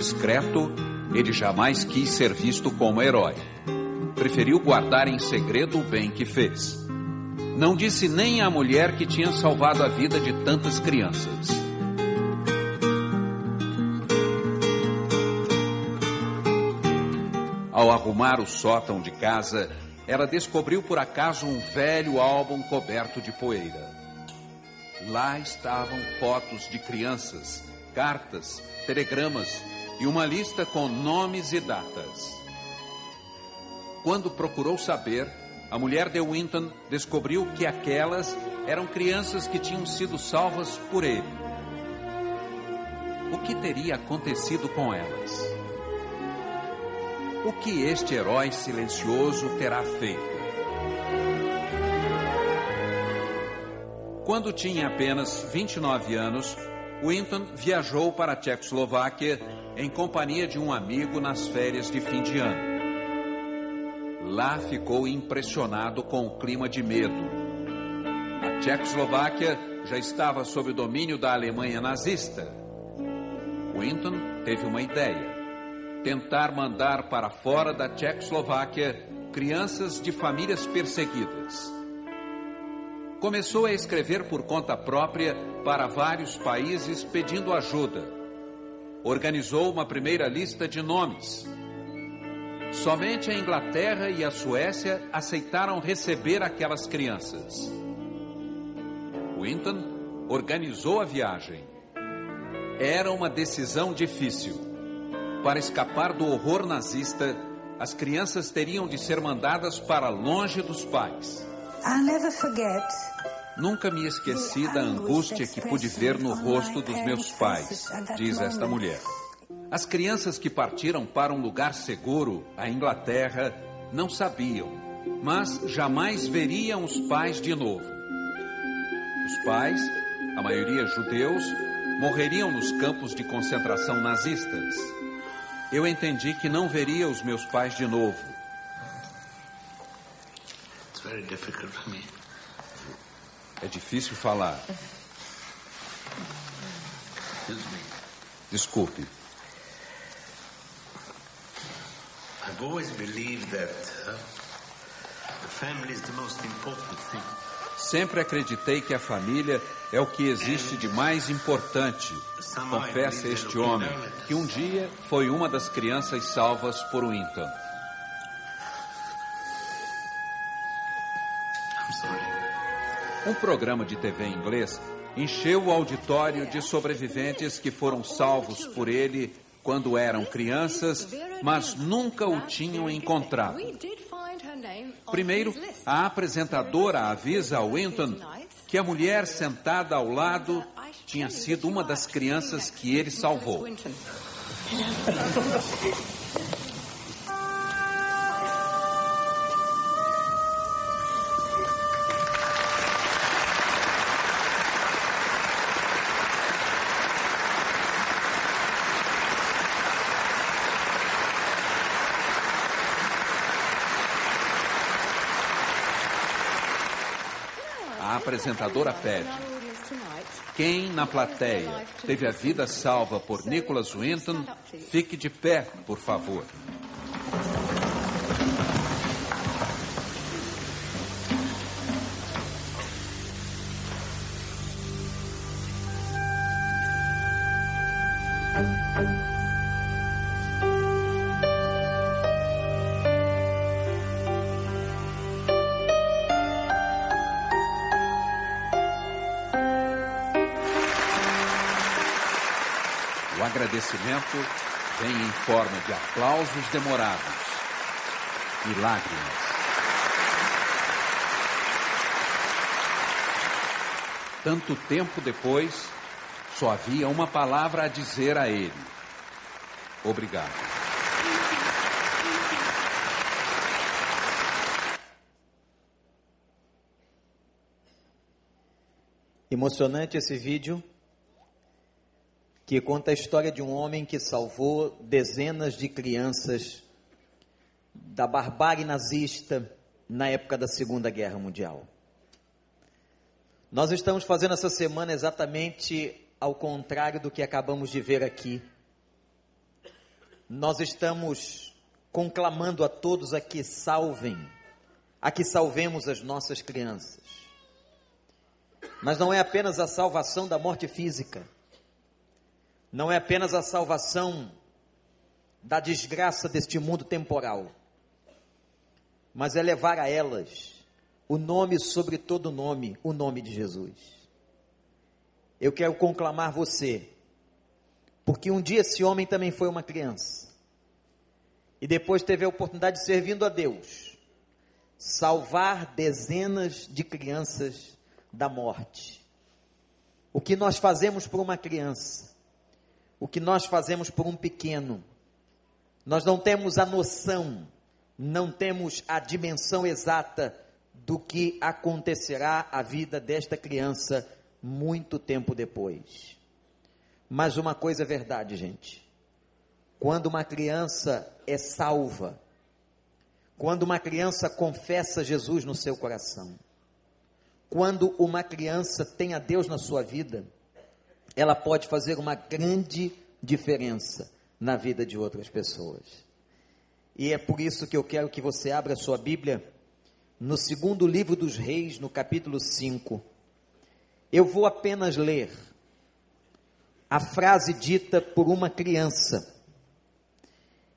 discreto, ele jamais quis ser visto como herói. Preferiu guardar em segredo o bem que fez. Não disse nem à mulher que tinha salvado a vida de tantas crianças. Ao arrumar o sótão de casa, ela descobriu por acaso um velho álbum coberto de poeira. Lá estavam fotos de crianças, cartas, telegramas e uma lista com nomes e datas. Quando procurou saber, a mulher de Winton descobriu que aquelas eram crianças que tinham sido salvas por ele. O que teria acontecido com elas? O que este herói silencioso terá feito? Quando tinha apenas 29 anos, Winton viajou para a Tchecoslováquia em companhia de um amigo nas férias de fim de ano. Lá ficou impressionado com o clima de medo. A Tchecoslováquia já estava sob o domínio da Alemanha nazista. Winton teve uma ideia: tentar mandar para fora da Tchecoslováquia crianças de famílias perseguidas começou a escrever por conta própria para vários países pedindo ajuda. Organizou uma primeira lista de nomes. Somente a Inglaterra e a Suécia aceitaram receber aquelas crianças. Winton organizou a viagem. Era uma decisão difícil. Para escapar do horror nazista, as crianças teriam de ser mandadas para longe dos pais. Nunca me esqueci da angústia que pude ver no rosto dos meus pais, diz esta mulher. As crianças que partiram para um lugar seguro, a Inglaterra, não sabiam, mas jamais veriam os pais de novo. Os pais, a maioria judeus, morreriam nos campos de concentração nazistas. Eu entendi que não veria os meus pais de novo very difficult for me. É difícil falar. Desculpe. I've always believed that uh, the family is the most important thing. Sempre acreditei que a família é o que existe de mais importante. Confessa este homem, que um dia foi uma das crianças salvas por Winton. Um programa de TV em inglês encheu o auditório de sobreviventes que foram salvos por ele quando eram crianças, mas nunca o tinham encontrado. Primeiro, a apresentadora avisa a Winton que a mulher sentada ao lado tinha sido uma das crianças que ele salvou. apresentadora pede. Quem na plateia teve a vida salva por Nicholas Winton, fique de pé, por favor. Agradecimento vem em forma de aplausos demorados e lágrimas. Tanto tempo depois, só havia uma palavra a dizer a ele: Obrigado. Emocionante esse vídeo que conta a história de um homem que salvou dezenas de crianças da barbárie nazista na época da Segunda Guerra Mundial. Nós estamos fazendo essa semana exatamente ao contrário do que acabamos de ver aqui. nós estamos conclamando a todos a que salvem, a que salvemos as nossas crianças. Mas não é apenas a salvação da morte física, não é apenas a salvação da desgraça deste mundo temporal, mas é levar a elas o nome sobre todo nome, o nome de Jesus. Eu quero conclamar você, porque um dia esse homem também foi uma criança, e depois teve a oportunidade de servindo a Deus, salvar dezenas de crianças da morte. O que nós fazemos por uma criança, o que nós fazemos por um pequeno, nós não temos a noção, não temos a dimensão exata do que acontecerá à vida desta criança muito tempo depois. Mas uma coisa é verdade, gente. Quando uma criança é salva, quando uma criança confessa Jesus no seu coração, quando uma criança tem a Deus na sua vida, ela pode fazer uma grande diferença na vida de outras pessoas. E é por isso que eu quero que você abra sua Bíblia no segundo livro dos Reis, no capítulo 5. Eu vou apenas ler a frase dita por uma criança.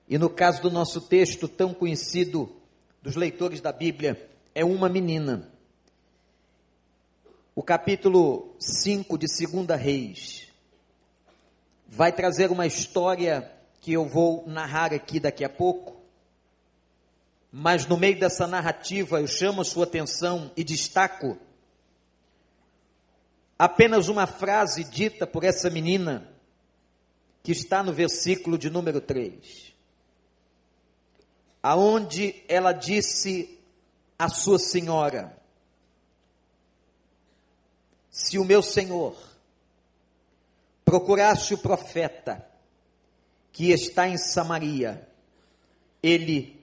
E no caso do nosso texto tão conhecido dos leitores da Bíblia, é uma menina. O capítulo 5 de 2 Reis vai trazer uma história que eu vou narrar aqui daqui a pouco. Mas no meio dessa narrativa eu chamo a sua atenção e destaco apenas uma frase dita por essa menina que está no versículo de número 3. Aonde ela disse à sua senhora: se o meu Senhor procurasse o profeta que está em Samaria, ele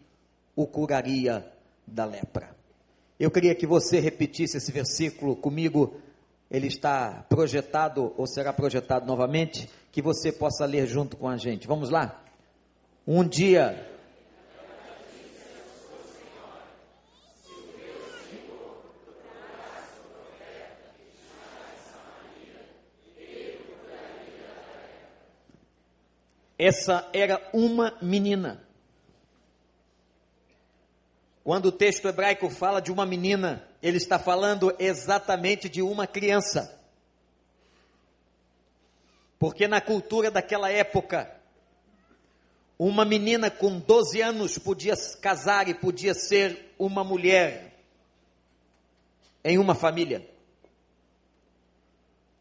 o curaria da lepra. Eu queria que você repetisse esse versículo comigo. Ele está projetado ou será projetado novamente, que você possa ler junto com a gente. Vamos lá? Um dia Essa era uma menina. Quando o texto hebraico fala de uma menina, ele está falando exatamente de uma criança. Porque na cultura daquela época, uma menina com 12 anos podia casar e podia ser uma mulher em uma família.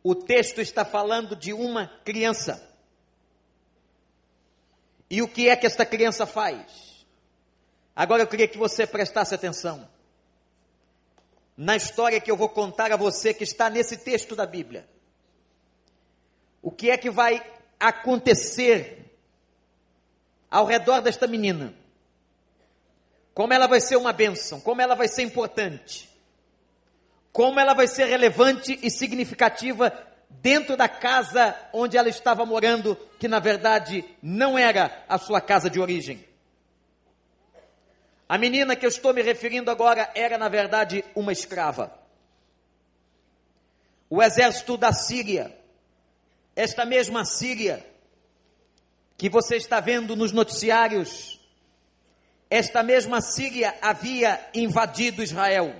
O texto está falando de uma criança. E o que é que esta criança faz? Agora eu queria que você prestasse atenção na história que eu vou contar a você que está nesse texto da Bíblia. O que é que vai acontecer ao redor desta menina? Como ela vai ser uma bênção, como ela vai ser importante, como ela vai ser relevante e significativa dentro da casa onde ela estava morando, que na verdade não era a sua casa de origem. A menina que eu estou me referindo agora era, na verdade, uma escrava. O exército da Síria, esta mesma Síria, que você está vendo nos noticiários, esta mesma Síria havia invadido Israel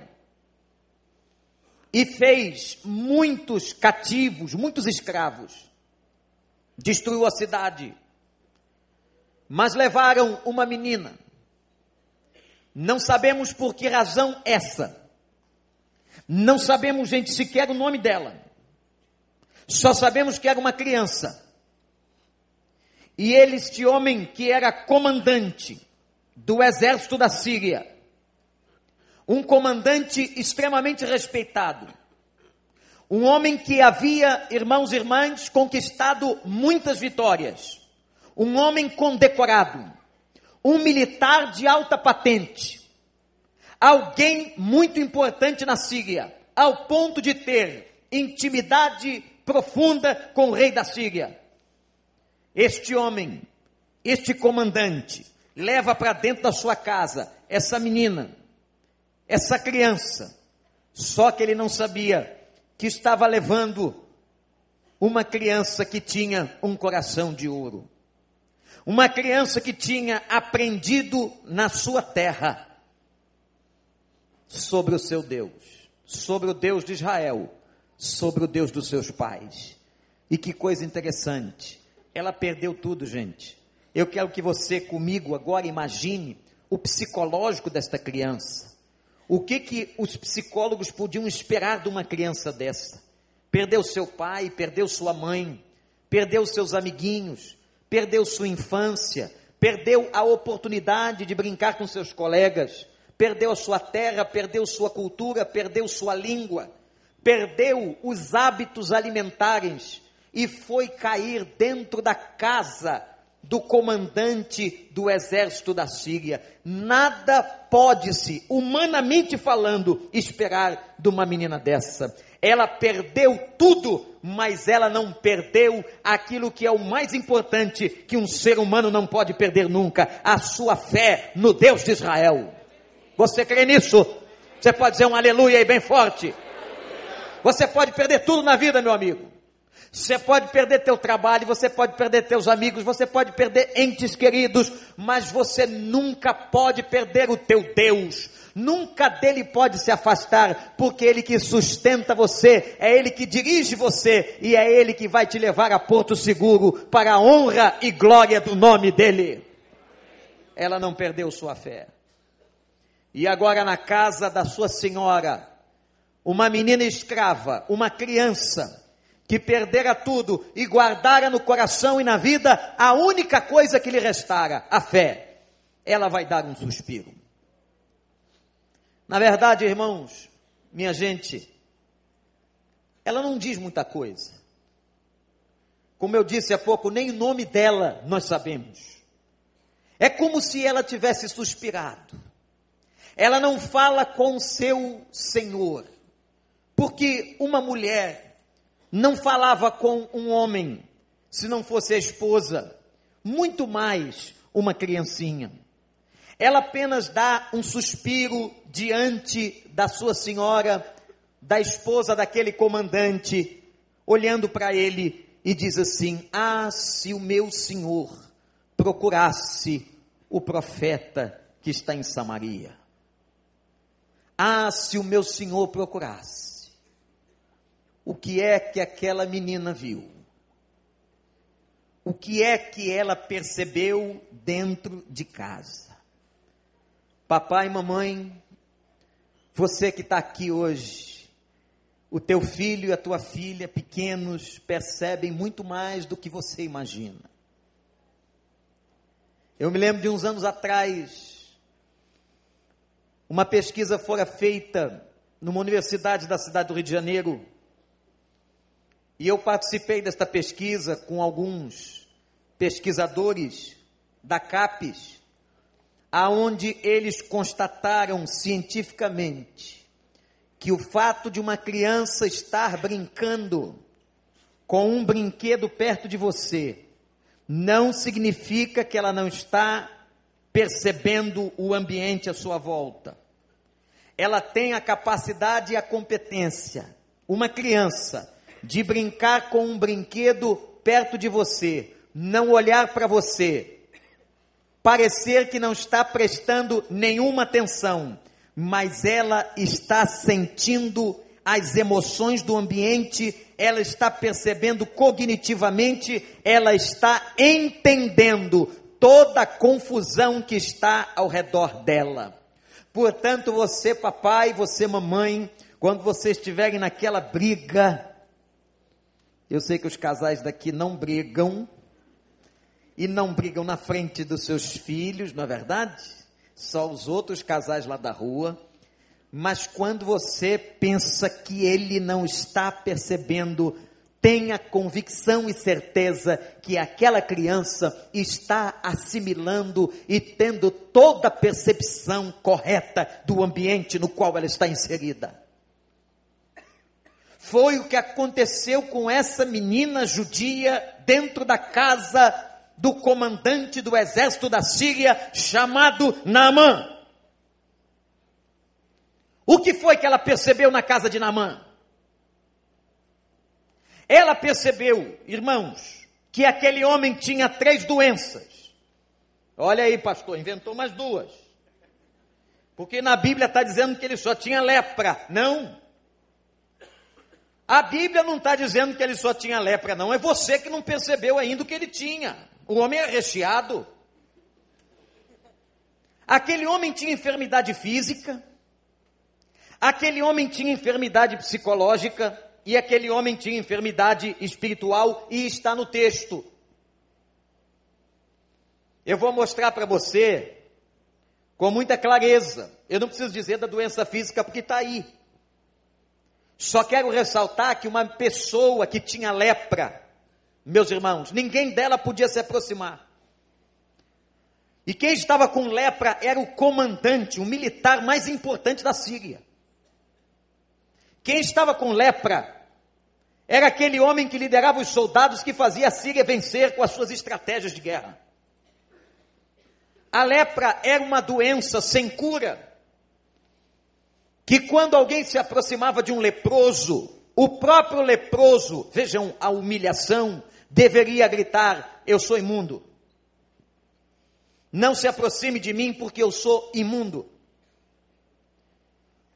e fez muitos cativos, muitos escravos. Destruiu a cidade. Mas levaram uma menina. Não sabemos por que razão essa. Não sabemos, gente, sequer o nome dela. Só sabemos que era uma criança. E ele, este homem que era comandante do exército da Síria, um comandante extremamente respeitado, um homem que havia, irmãos e irmãs, conquistado muitas vitórias, um homem condecorado, um militar de alta patente, alguém muito importante na Síria, ao ponto de ter intimidade profunda com o rei da Síria. Este homem este comandante leva para dentro da sua casa essa menina, essa criança. Só que ele não sabia que estava levando uma criança que tinha um coração de ouro. Uma criança que tinha aprendido na sua terra sobre o seu Deus, sobre o Deus de Israel, sobre o Deus dos seus pais. E que coisa interessante, ela perdeu tudo, gente. Eu quero que você comigo agora imagine o psicológico desta criança. O que que os psicólogos podiam esperar de uma criança dessa? Perdeu seu pai, perdeu sua mãe, perdeu seus amiguinhos, perdeu sua infância, perdeu a oportunidade de brincar com seus colegas, perdeu a sua terra, perdeu sua cultura, perdeu sua língua, perdeu os hábitos alimentares e foi cair dentro da casa do comandante do exército da Síria. Nada pode-se, humanamente falando, esperar de uma menina dessa. Ela perdeu tudo, mas ela não perdeu aquilo que é o mais importante que um ser humano não pode perder nunca: a sua fé no Deus de Israel. Você crê nisso? Você pode dizer um aleluia aí bem forte. Você pode perder tudo na vida, meu amigo. Você pode perder teu trabalho, você pode perder teus amigos, você pode perder entes queridos, mas você nunca pode perder o teu Deus. Nunca dele pode se afastar, porque ele que sustenta você, é ele que dirige você e é ele que vai te levar a porto seguro para a honra e glória do nome dele. Ela não perdeu sua fé. E agora na casa da sua senhora, uma menina escrava, uma criança, que perdera tudo e guardara no coração e na vida a única coisa que lhe restara, a fé. Ela vai dar um suspiro. Na verdade, irmãos, minha gente, ela não diz muita coisa. Como eu disse há pouco, nem o nome dela nós sabemos. É como se ela tivesse suspirado ela não fala com seu senhor, porque uma mulher não falava com um homem se não fosse a esposa, muito mais uma criancinha. Ela apenas dá um suspiro diante da sua senhora, da esposa daquele comandante, olhando para ele e diz assim: Ah, se o meu senhor procurasse o profeta que está em Samaria. Ah, se o meu senhor procurasse. O que é que aquela menina viu? O que é que ela percebeu dentro de casa? Papai e mamãe, você que está aqui hoje, o teu filho e a tua filha pequenos percebem muito mais do que você imagina. Eu me lembro de uns anos atrás, uma pesquisa fora feita numa universidade da cidade do Rio de Janeiro. E eu participei desta pesquisa com alguns pesquisadores da CAPES, aonde eles constataram cientificamente que o fato de uma criança estar brincando com um brinquedo perto de você não significa que ela não está percebendo o ambiente à sua volta. Ela tem a capacidade e a competência, uma criança, de brincar com um brinquedo perto de você, não olhar para você, parecer que não está prestando nenhuma atenção, mas ela está sentindo as emoções do ambiente, ela está percebendo cognitivamente, ela está entendendo toda a confusão que está ao redor dela. Portanto, você, papai, você, mamãe, quando vocês estiverem naquela briga, eu sei que os casais daqui não brigam, e não brigam na frente dos seus filhos, não é verdade? Só os outros casais lá da rua. Mas quando você pensa que ele não está percebendo tenha convicção e certeza que aquela criança está assimilando e tendo toda a percepção correta do ambiente no qual ela está inserida. Foi o que aconteceu com essa menina judia dentro da casa do comandante do exército da Síria chamado Naamã. O que foi que ela percebeu na casa de Naamã? Ela percebeu, irmãos, que aquele homem tinha três doenças. Olha aí, pastor, inventou mais duas. Porque na Bíblia está dizendo que ele só tinha lepra. Não. A Bíblia não está dizendo que ele só tinha lepra, não. É você que não percebeu ainda o que ele tinha. O homem é recheado. Aquele homem tinha enfermidade física. Aquele homem tinha enfermidade psicológica. E aquele homem tinha enfermidade espiritual. E está no texto. Eu vou mostrar para você com muita clareza. Eu não preciso dizer da doença física porque está aí. Só quero ressaltar que uma pessoa que tinha lepra, meus irmãos, ninguém dela podia se aproximar. E quem estava com lepra era o comandante, o militar mais importante da Síria. Quem estava com lepra era aquele homem que liderava os soldados que fazia a Síria vencer com as suas estratégias de guerra. A lepra era uma doença sem cura que quando alguém se aproximava de um leproso, o próprio leproso, vejam a humilhação, deveria gritar: Eu sou imundo. Não se aproxime de mim porque eu sou imundo.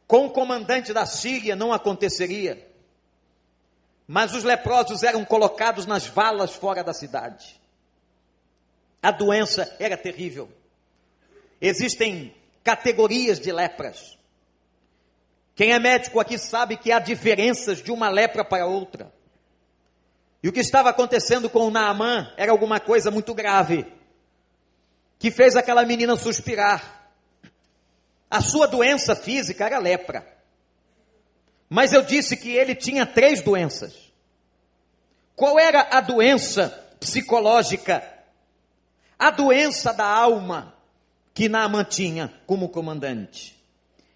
Com o comandante da Síria não aconteceria. Mas os leprosos eram colocados nas valas fora da cidade. A doença era terrível. Existem categorias de lepras. Quem é médico aqui sabe que há diferenças de uma lepra para outra. E o que estava acontecendo com o Naamã era alguma coisa muito grave, que fez aquela menina suspirar. A sua doença física era lepra. Mas eu disse que ele tinha três doenças. Qual era a doença psicológica? A doença da alma que Naamã tinha como comandante.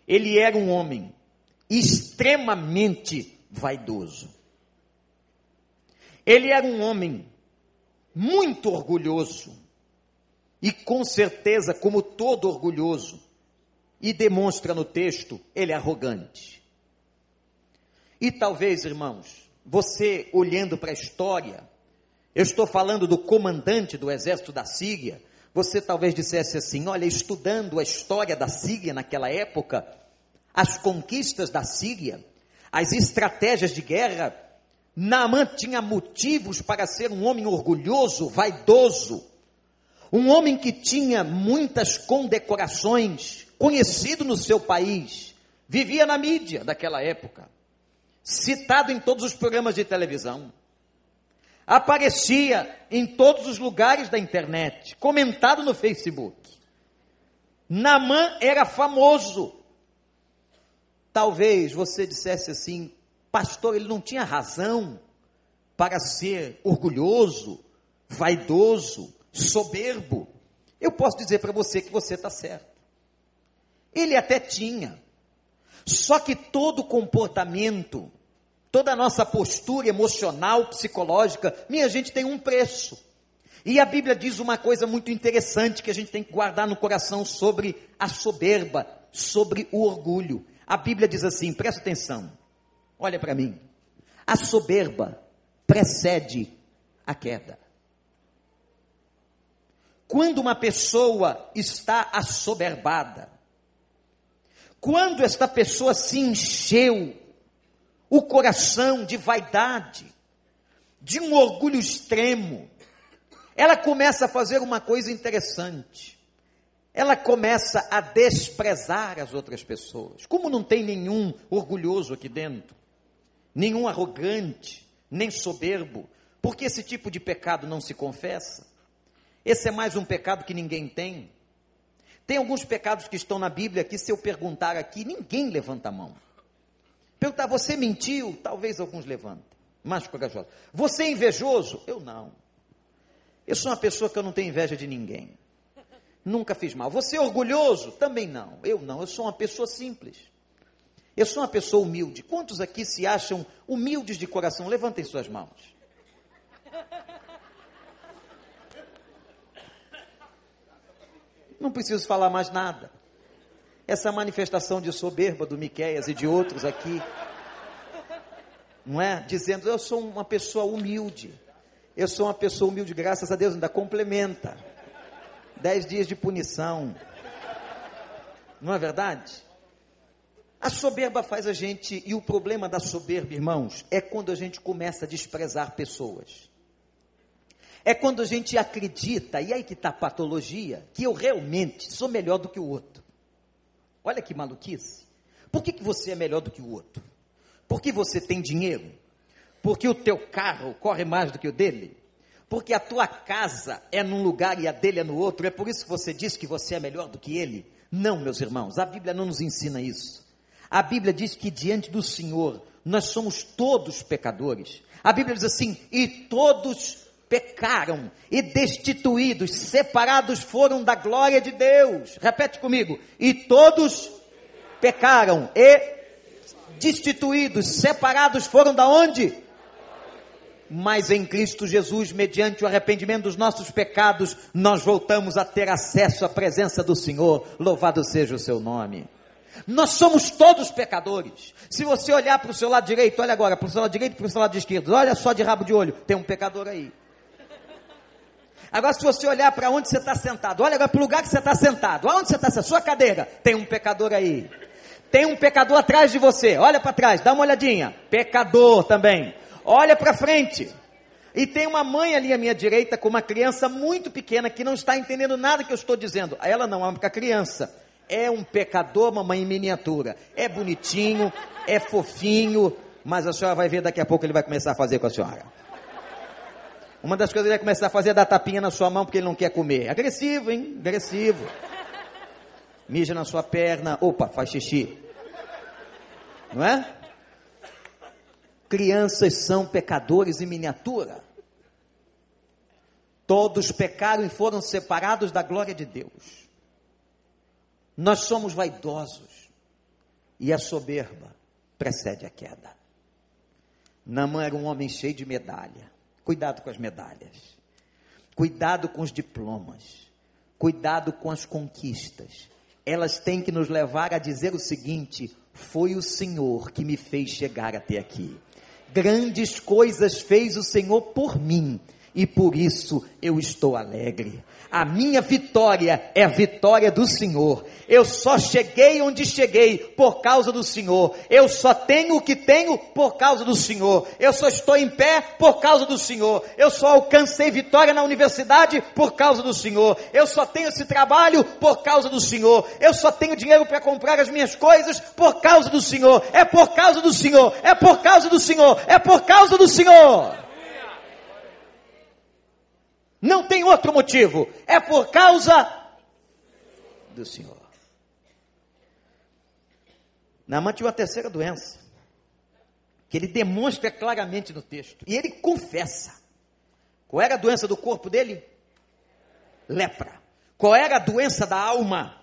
Ele era um homem extremamente vaidoso. Ele era um homem muito orgulhoso, e com certeza, como todo orgulhoso, e demonstra no texto, ele é arrogante. E talvez, irmãos, você olhando para a história, eu estou falando do comandante do exército da Síria, você talvez dissesse assim: olha, estudando a história da Síria naquela época, as conquistas da Síria, as estratégias de guerra, Naamã tinha motivos para ser um homem orgulhoso, vaidoso, um homem que tinha muitas condecorações, conhecido no seu país, vivia na mídia daquela época, citado em todos os programas de televisão, aparecia em todos os lugares da internet, comentado no Facebook. Naamã era famoso, Talvez você dissesse assim, pastor, ele não tinha razão para ser orgulhoso, vaidoso, soberbo. Eu posso dizer para você que você está certo. Ele até tinha. Só que todo comportamento, toda a nossa postura emocional, psicológica, minha gente tem um preço. E a Bíblia diz uma coisa muito interessante que a gente tem que guardar no coração sobre a soberba, sobre o orgulho. A Bíblia diz assim: presta atenção, olha para mim. A soberba precede a queda. Quando uma pessoa está assoberbada, quando esta pessoa se encheu o coração de vaidade, de um orgulho extremo, ela começa a fazer uma coisa interessante ela começa a desprezar as outras pessoas. Como não tem nenhum orgulhoso aqui dentro, nenhum arrogante, nem soberbo, porque esse tipo de pecado não se confessa. Esse é mais um pecado que ninguém tem. Tem alguns pecados que estão na Bíblia que, se eu perguntar aqui, ninguém levanta a mão. Perguntar, você mentiu? Talvez alguns levantem. Mais corajosos. Você é invejoso? Eu não. Eu sou uma pessoa que eu não tenho inveja de ninguém. Nunca fiz mal. Você é orgulhoso? Também não. Eu não. Eu sou uma pessoa simples. Eu sou uma pessoa humilde. Quantos aqui se acham humildes de coração? Levantem suas mãos. Não preciso falar mais nada. Essa manifestação de soberba do Miqueias e de outros aqui, não é? Dizendo, eu sou uma pessoa humilde. Eu sou uma pessoa humilde, graças a Deus, ainda complementa. Dez dias de punição. Não é verdade? A soberba faz a gente, e o problema da soberba, irmãos, é quando a gente começa a desprezar pessoas. É quando a gente acredita, e aí que está a patologia, que eu realmente sou melhor do que o outro. Olha que maluquice. Por que, que você é melhor do que o outro? Porque você tem dinheiro? Porque o teu carro corre mais do que o dele? Porque a tua casa é num lugar e a dele é no outro? É por isso que você diz que você é melhor do que ele? Não, meus irmãos, a Bíblia não nos ensina isso. A Bíblia diz que diante do Senhor nós somos todos pecadores. A Bíblia diz assim: e todos pecaram e destituídos, separados foram da glória de Deus. Repete comigo: e todos pecaram e destituídos, separados foram da onde? Mas em Cristo Jesus, mediante o arrependimento dos nossos pecados, nós voltamos a ter acesso à presença do Senhor. Louvado seja o seu nome. Nós somos todos pecadores. Se você olhar para o seu lado direito, olha agora, para o seu lado direito e para o seu lado esquerdo, olha só de rabo de olho, tem um pecador aí. Agora, se você olhar para onde você está sentado, olha agora para o lugar que você está sentado, aonde você está, a sua cadeira, tem um pecador aí. Tem um pecador atrás de você, olha para trás, dá uma olhadinha. Pecador também. Olha para frente. E tem uma mãe ali à minha direita com uma criança muito pequena que não está entendendo nada que eu estou dizendo. Ela não é uma criança é um pecador, mamãe em miniatura. É bonitinho, é fofinho, mas a senhora vai ver daqui a pouco ele vai começar a fazer com a senhora. Uma das coisas que ele vai começar a fazer é dar tapinha na sua mão porque ele não quer comer. Agressivo, hein? Agressivo. Mija na sua perna. Opa, faz xixi. Não é? Crianças são pecadores em miniatura. Todos pecaram e foram separados da glória de Deus. Nós somos vaidosos e a soberba precede a queda. Namã era um homem cheio de medalha. Cuidado com as medalhas. Cuidado com os diplomas. Cuidado com as conquistas. Elas têm que nos levar a dizer o seguinte: foi o Senhor que me fez chegar até aqui. Grandes coisas fez o Senhor por mim e por isso eu estou alegre. A minha vitória é a vitória do Senhor. Eu só cheguei onde cheguei por causa do Senhor. Eu só tenho o que tenho por causa do Senhor. Eu só estou em pé por causa do Senhor. Eu só alcancei vitória na universidade por causa do Senhor. Eu só tenho esse trabalho por causa do Senhor. Eu só tenho dinheiro para comprar as minhas coisas por causa do Senhor. É por causa do Senhor. É por causa do Senhor. É por causa do Senhor. Não tem outro motivo. É por causa do Senhor. Naamã tinha uma terceira doença. Que ele demonstra claramente no texto. E ele confessa. Qual era a doença do corpo dele? Lepra. Qual era a doença da alma?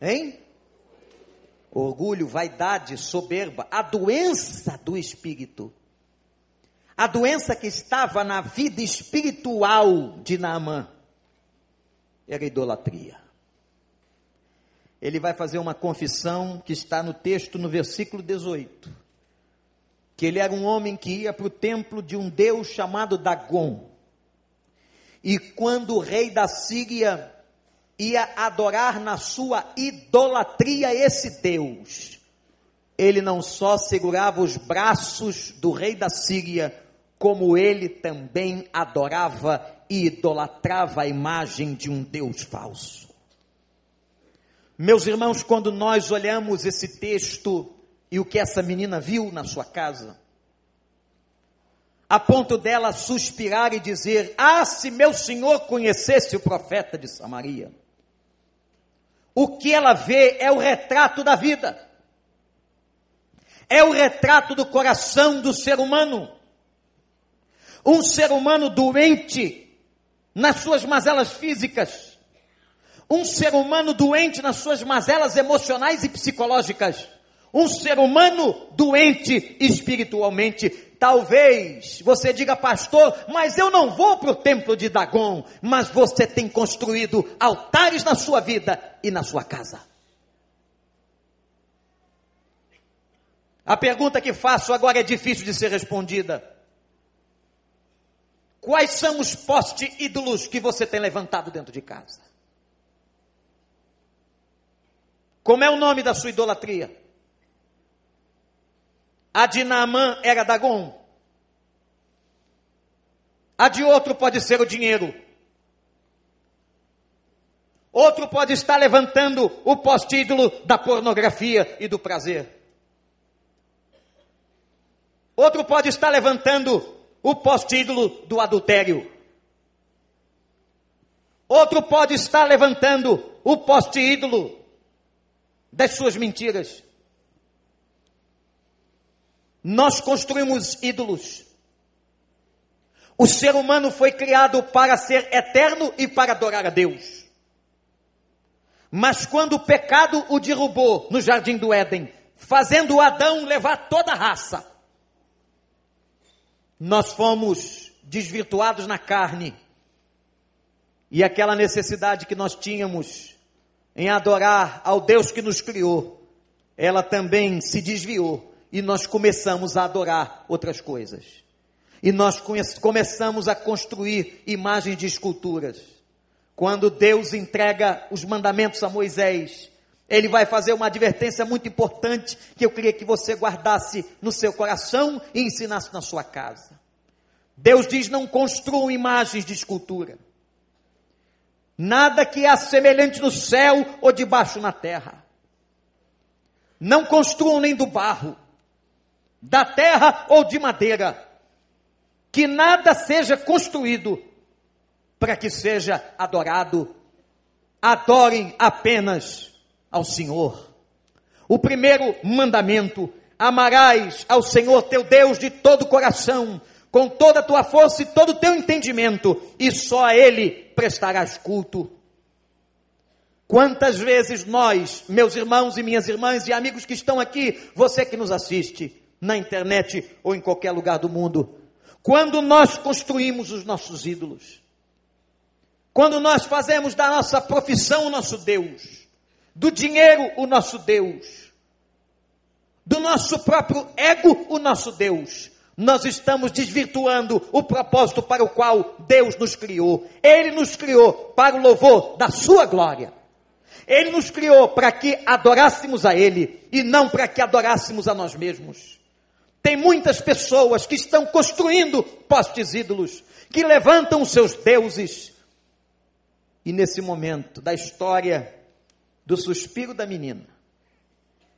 Hein? Orgulho, vaidade, soberba. A doença do espírito a doença que estava na vida espiritual de Naamã era idolatria. Ele vai fazer uma confissão que está no texto no versículo 18. Que ele era um homem que ia para o templo de um deus chamado Dagon. E quando o rei da Síria ia adorar na sua idolatria esse Deus, ele não só segurava os braços do rei da Síria, como ele também adorava e idolatrava a imagem de um Deus falso. Meus irmãos, quando nós olhamos esse texto e o que essa menina viu na sua casa, a ponto dela suspirar e dizer: Ah, se meu senhor conhecesse o profeta de Samaria. O que ela vê é o retrato da vida, é o retrato do coração do ser humano um ser humano doente nas suas mazelas físicas, um ser humano doente nas suas mazelas emocionais e psicológicas, um ser humano doente espiritualmente. Talvez você diga, pastor, mas eu não vou para o templo de Dagon, mas você tem construído altares na sua vida e na sua casa. A pergunta que faço agora é difícil de ser respondida. Quais são os postes ídolos que você tem levantado dentro de casa? Como é o nome da sua idolatria? A de Naamã era Dagon. A de outro pode ser o dinheiro. Outro pode estar levantando o postídulo da pornografia e do prazer. Outro pode estar levantando o postídulo do adultério. Outro pode estar levantando o postídulo das suas mentiras. Nós construímos ídolos. O ser humano foi criado para ser eterno e para adorar a Deus. Mas quando o pecado o derrubou no jardim do Éden, fazendo Adão levar toda a raça, nós fomos desvirtuados na carne. E aquela necessidade que nós tínhamos em adorar ao Deus que nos criou, ela também se desviou e nós começamos a adorar outras coisas. E nós começamos a construir imagens de esculturas. Quando Deus entrega os mandamentos a Moisés, ele vai fazer uma advertência muito importante que eu queria que você guardasse no seu coração e ensinasse na sua casa. Deus diz: não construam imagens de escultura. Nada que é semelhante no céu ou debaixo na terra. Não construam nem do barro, da terra ou de madeira. Que nada seja construído para que seja adorado. Adorem apenas ao Senhor. O primeiro mandamento: amarás ao Senhor teu Deus de todo o coração, com toda a tua força e todo o teu entendimento, e só a Ele prestarás culto. Quantas vezes nós, meus irmãos e minhas irmãs e amigos que estão aqui, você que nos assiste na internet ou em qualquer lugar do mundo, quando nós construímos os nossos ídolos, quando nós fazemos da nossa profissão o nosso Deus, do dinheiro o nosso Deus, do nosso próprio ego o nosso Deus, nós estamos desvirtuando o propósito para o qual Deus nos criou. Ele nos criou para o louvor da Sua glória. Ele nos criou para que adorássemos a Ele e não para que adorássemos a nós mesmos. Tem muitas pessoas que estão construindo postes ídolos, que levantam seus deuses. E nesse momento da história do suspiro da menina,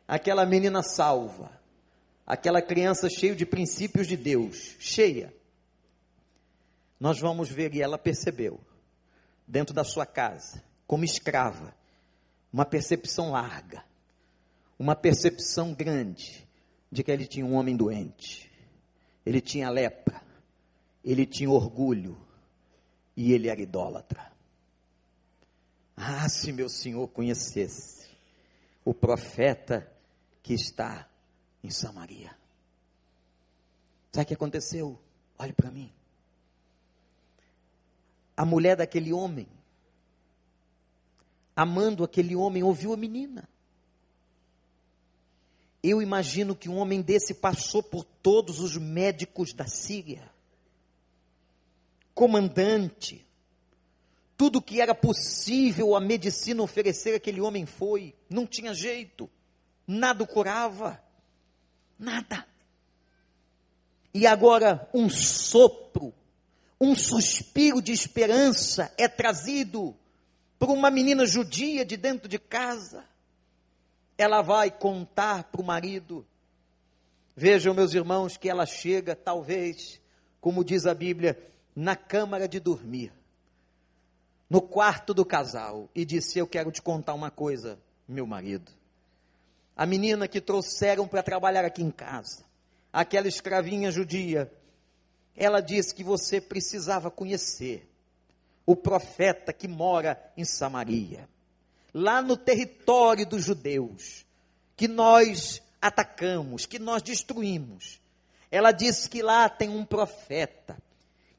aquela menina salva, aquela criança cheia de princípios de Deus, cheia. Nós vamos ver e ela percebeu, dentro da sua casa, como escrava, uma percepção larga, uma percepção grande de que ele tinha um homem doente, ele tinha lepra, ele tinha orgulho e ele era idólatra. Ah, se meu senhor conhecesse o profeta que está em Samaria. Sabe o que aconteceu? Olhe para mim. A mulher daquele homem, amando aquele homem, ouviu a menina. Eu imagino que um homem desse passou por todos os médicos da Síria, comandante, tudo que era possível a medicina oferecer, aquele homem foi, não tinha jeito, nada o curava. Nada. E agora um sopro, um suspiro de esperança é trazido por uma menina judia de dentro de casa. Ela vai contar para o marido. Vejam, meus irmãos, que ela chega, talvez, como diz a Bíblia, na câmara de dormir, no quarto do casal, e disse: Eu quero te contar uma coisa, meu marido a menina que trouxeram para trabalhar aqui em casa, aquela escravinha judia, ela disse que você precisava conhecer o profeta que mora em Samaria, lá no território dos judeus, que nós atacamos, que nós destruímos. ela disse que lá tem um profeta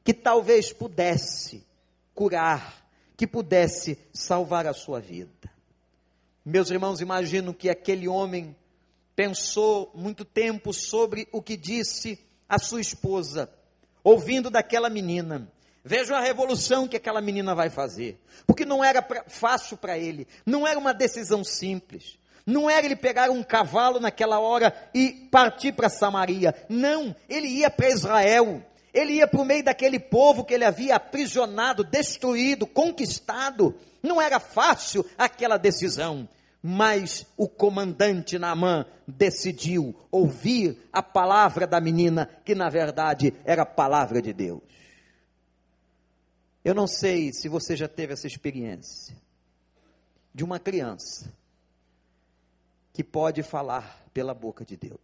que talvez pudesse curar, que pudesse salvar a sua vida. Meus irmãos, imagino que aquele homem pensou muito tempo sobre o que disse a sua esposa, ouvindo daquela menina. Vejam a revolução que aquela menina vai fazer. Porque não era pra, fácil para ele, não era uma decisão simples. Não era ele pegar um cavalo naquela hora e partir para Samaria. Não, ele ia para Israel. Ele ia para o meio daquele povo que ele havia aprisionado, destruído, conquistado. Não era fácil aquela decisão. Mas o comandante Naamã decidiu ouvir a palavra da menina, que na verdade era a palavra de Deus. Eu não sei se você já teve essa experiência de uma criança que pode falar pela boca de Deus.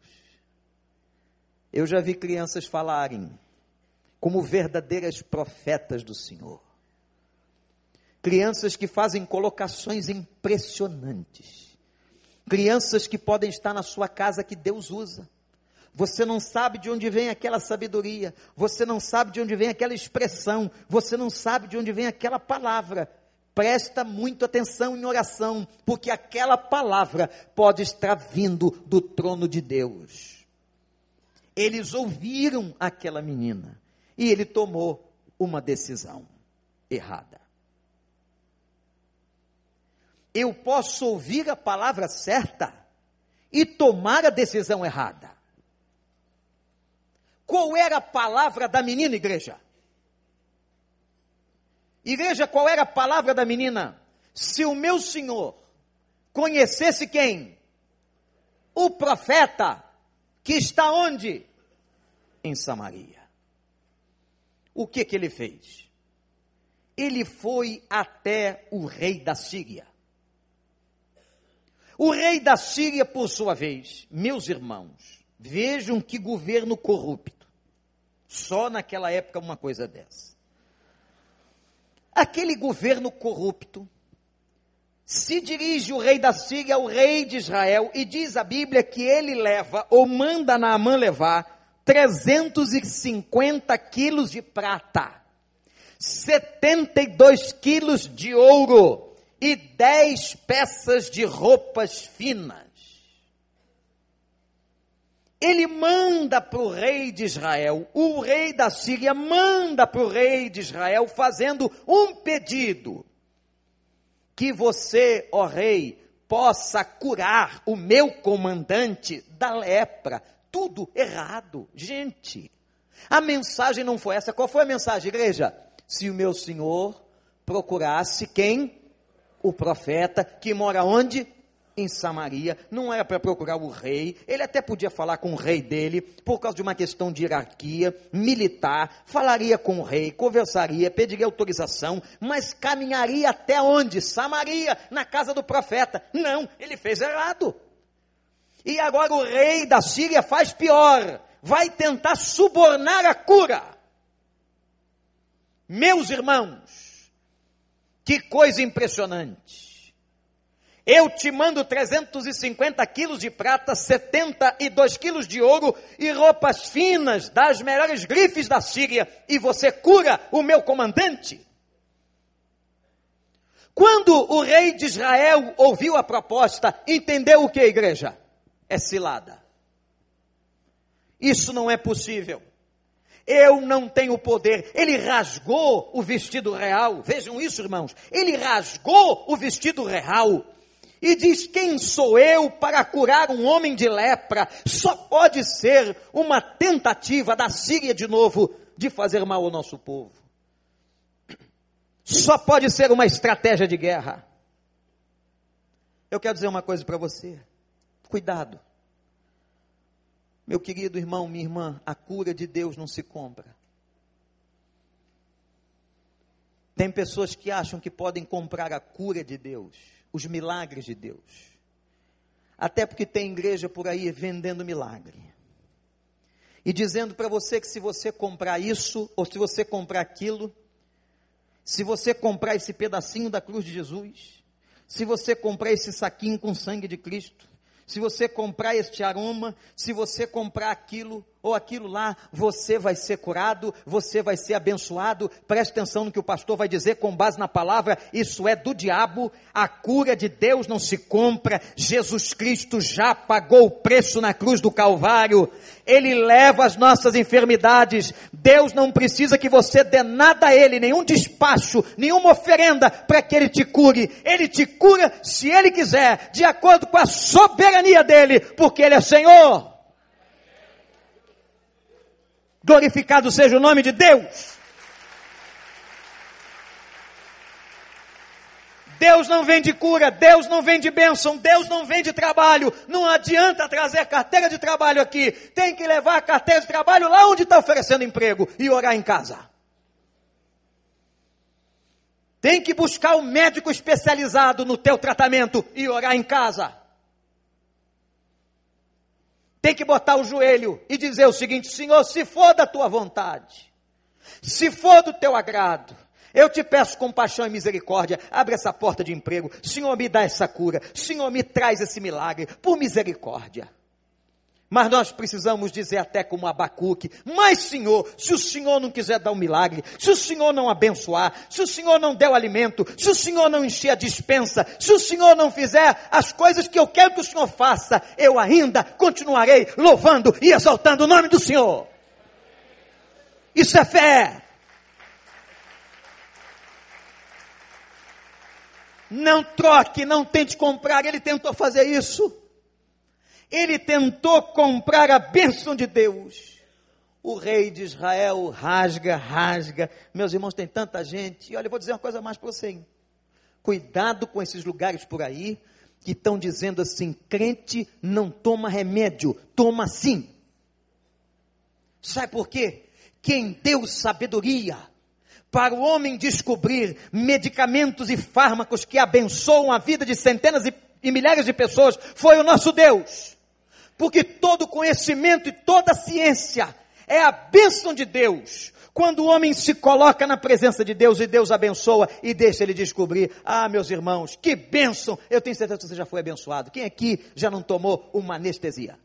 Eu já vi crianças falarem como verdadeiras profetas do Senhor. Crianças que fazem colocações impressionantes. Crianças que podem estar na sua casa que Deus usa. Você não sabe de onde vem aquela sabedoria, você não sabe de onde vem aquela expressão, você não sabe de onde vem aquela palavra, Presta muito atenção em oração, porque aquela palavra pode estar vindo do trono de Deus. Eles ouviram aquela menina e ele tomou uma decisão errada. Eu posso ouvir a palavra certa e tomar a decisão errada. Qual era a palavra da menina, igreja? Igreja, qual era a palavra da menina? Se o meu senhor conhecesse quem? O profeta que está onde? Em Samaria. O que que ele fez? Ele foi até o rei da Síria. O rei da Síria, por sua vez, meus irmãos, vejam que governo corrupto. Só naquela época uma coisa dessa. Aquele governo corrupto se dirige o rei da Síria ao rei de Israel e diz a Bíblia que ele leva, ou manda Naamã levar, 350 quilos de prata, 72 quilos de ouro e 10 peças de roupas finas ele manda para o rei de Israel, o rei da Síria manda para o rei de Israel, fazendo um pedido: que você, ó rei, possa curar o meu comandante da lepra. Tudo errado, gente. A mensagem não foi essa. Qual foi a mensagem, igreja? Se o meu senhor procurasse quem? O profeta que mora onde? em Samaria, não era para procurar o rei, ele até podia falar com o rei dele, por causa de uma questão de hierarquia militar, falaria com o rei, conversaria, pediria autorização, mas caminharia até onde? Samaria, na casa do profeta. Não, ele fez errado. E agora o rei da Síria faz pior, vai tentar subornar a cura. Meus irmãos, que coisa impressionante. Eu te mando 350 quilos de prata, 72 quilos de ouro e roupas finas das melhores grifes da Síria, e você cura o meu comandante. Quando o rei de Israel ouviu a proposta, entendeu o que, igreja? É cilada. Isso não é possível. Eu não tenho poder. Ele rasgou o vestido real. Vejam isso, irmãos. Ele rasgou o vestido real e diz: Quem sou eu para curar um homem de lepra? Só pode ser uma tentativa da Síria de novo de fazer mal ao nosso povo. Só pode ser uma estratégia de guerra. Eu quero dizer uma coisa para você: cuidado. Meu querido irmão, minha irmã, a cura de Deus não se compra. Tem pessoas que acham que podem comprar a cura de Deus os milagres de Deus. Até porque tem igreja por aí vendendo milagre. E dizendo para você que se você comprar isso, ou se você comprar aquilo, se você comprar esse pedacinho da cruz de Jesus, se você comprar esse saquinho com sangue de Cristo, se você comprar este aroma, se você comprar aquilo, ou aquilo lá, você vai ser curado, você vai ser abençoado. Preste atenção no que o pastor vai dizer com base na palavra, isso é do diabo. A cura de Deus não se compra. Jesus Cristo já pagou o preço na cruz do Calvário. Ele leva as nossas enfermidades. Deus não precisa que você dê nada a ele, nenhum despacho, nenhuma oferenda para que ele te cure. Ele te cura se ele quiser, de acordo com a soberania dele, porque ele é Senhor. Glorificado seja o nome de Deus. Deus não vem de cura, Deus não vem de bênção, Deus não vem de trabalho. Não adianta trazer carteira de trabalho aqui. Tem que levar a carteira de trabalho lá onde está oferecendo emprego e orar em casa. Tem que buscar um médico especializado no teu tratamento e orar em casa tem que botar o joelho e dizer o seguinte: Senhor, se for da tua vontade, se for do teu agrado, eu te peço compaixão e misericórdia, abre essa porta de emprego, Senhor, me dá essa cura, Senhor, me traz esse milagre, por misericórdia. Mas nós precisamos dizer até como Abacuque, mas Senhor, se o Senhor não quiser dar um milagre, se o Senhor não abençoar, se o Senhor não der o alimento, se o Senhor não encher a dispensa, se o Senhor não fizer as coisas que eu quero que o Senhor faça, eu ainda continuarei louvando e exaltando o nome do Senhor. Isso é fé. Não troque, não tente comprar, ele tentou fazer isso. Ele tentou comprar a bênção de Deus. O rei de Israel rasga, rasga. Meus irmãos, tem tanta gente. E olha, eu vou dizer uma coisa mais para você. Hein? Cuidado com esses lugares por aí que estão dizendo assim: crente não toma remédio, toma sim. Sabe por quê? Quem deu sabedoria para o homem descobrir medicamentos e fármacos que abençoam a vida de centenas e, e milhares de pessoas foi o nosso Deus. Porque todo conhecimento e toda ciência é a bênção de Deus. Quando o homem se coloca na presença de Deus e Deus abençoa e deixa ele descobrir, ah, meus irmãos, que bênção! Eu tenho certeza que você já foi abençoado. Quem aqui já não tomou uma anestesia?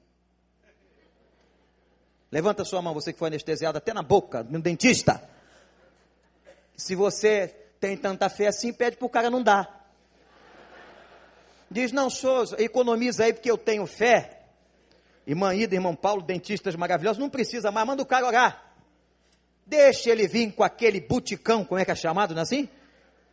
Levanta sua mão, você que foi anestesiado até na boca, no dentista. Se você tem tanta fé assim, pede para o cara não dar. Diz, não, sou, economiza aí porque eu tenho fé. Irmã Ida, irmão Paulo, dentistas maravilhosos, não precisa mais, manda o cara orar. Deixa ele vir com aquele buticão, como é que é chamado, não é assim?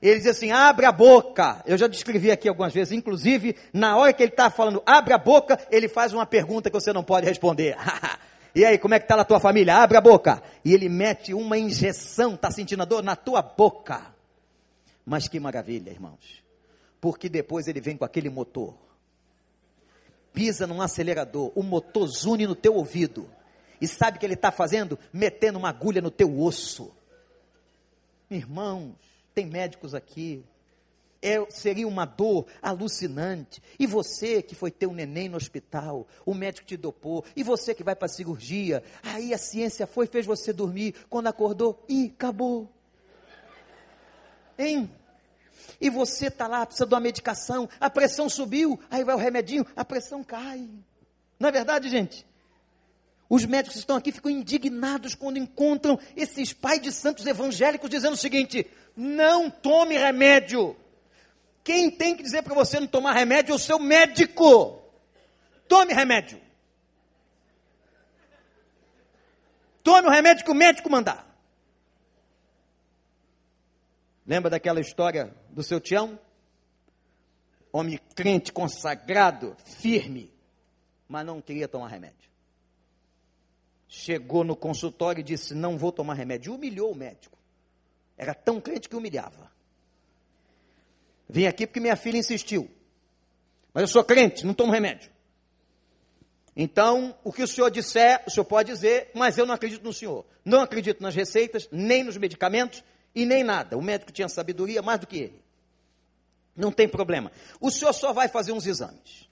Ele diz assim: abre a boca. Eu já descrevi aqui algumas vezes, inclusive, na hora que ele está falando, abre a boca, ele faz uma pergunta que você não pode responder. e aí, como é que está na tua família? Abre a boca. E ele mete uma injeção, está sentindo a dor? Na tua boca. Mas que maravilha, irmãos. Porque depois ele vem com aquele motor pisa num acelerador, o motor zune no teu ouvido. E sabe o que ele está fazendo? Metendo uma agulha no teu osso. Irmãos, tem médicos aqui. É, seria uma dor alucinante. E você que foi ter um neném no hospital, o médico te dopou, e você que vai para a cirurgia, aí a ciência foi, fez você dormir, quando acordou, e acabou. Hein? E você está lá, precisa de uma medicação, a pressão subiu, aí vai o remedinho, a pressão cai. Não é verdade, gente? Os médicos que estão aqui ficam indignados quando encontram esses pais de santos evangélicos dizendo o seguinte: não tome remédio. Quem tem que dizer para você não tomar remédio é o seu médico. Tome remédio. Tome o remédio que o médico mandar. Lembra daquela história do seu Tião? Homem crente, consagrado, firme, mas não queria tomar remédio. Chegou no consultório e disse: Não vou tomar remédio. Humilhou o médico. Era tão crente que humilhava. Vim aqui porque minha filha insistiu. Mas eu sou crente, não tomo remédio. Então, o que o senhor disser, o senhor pode dizer, mas eu não acredito no senhor. Não acredito nas receitas, nem nos medicamentos, e nem nada. O médico tinha sabedoria mais do que ele. Não tem problema. O senhor só vai fazer uns exames.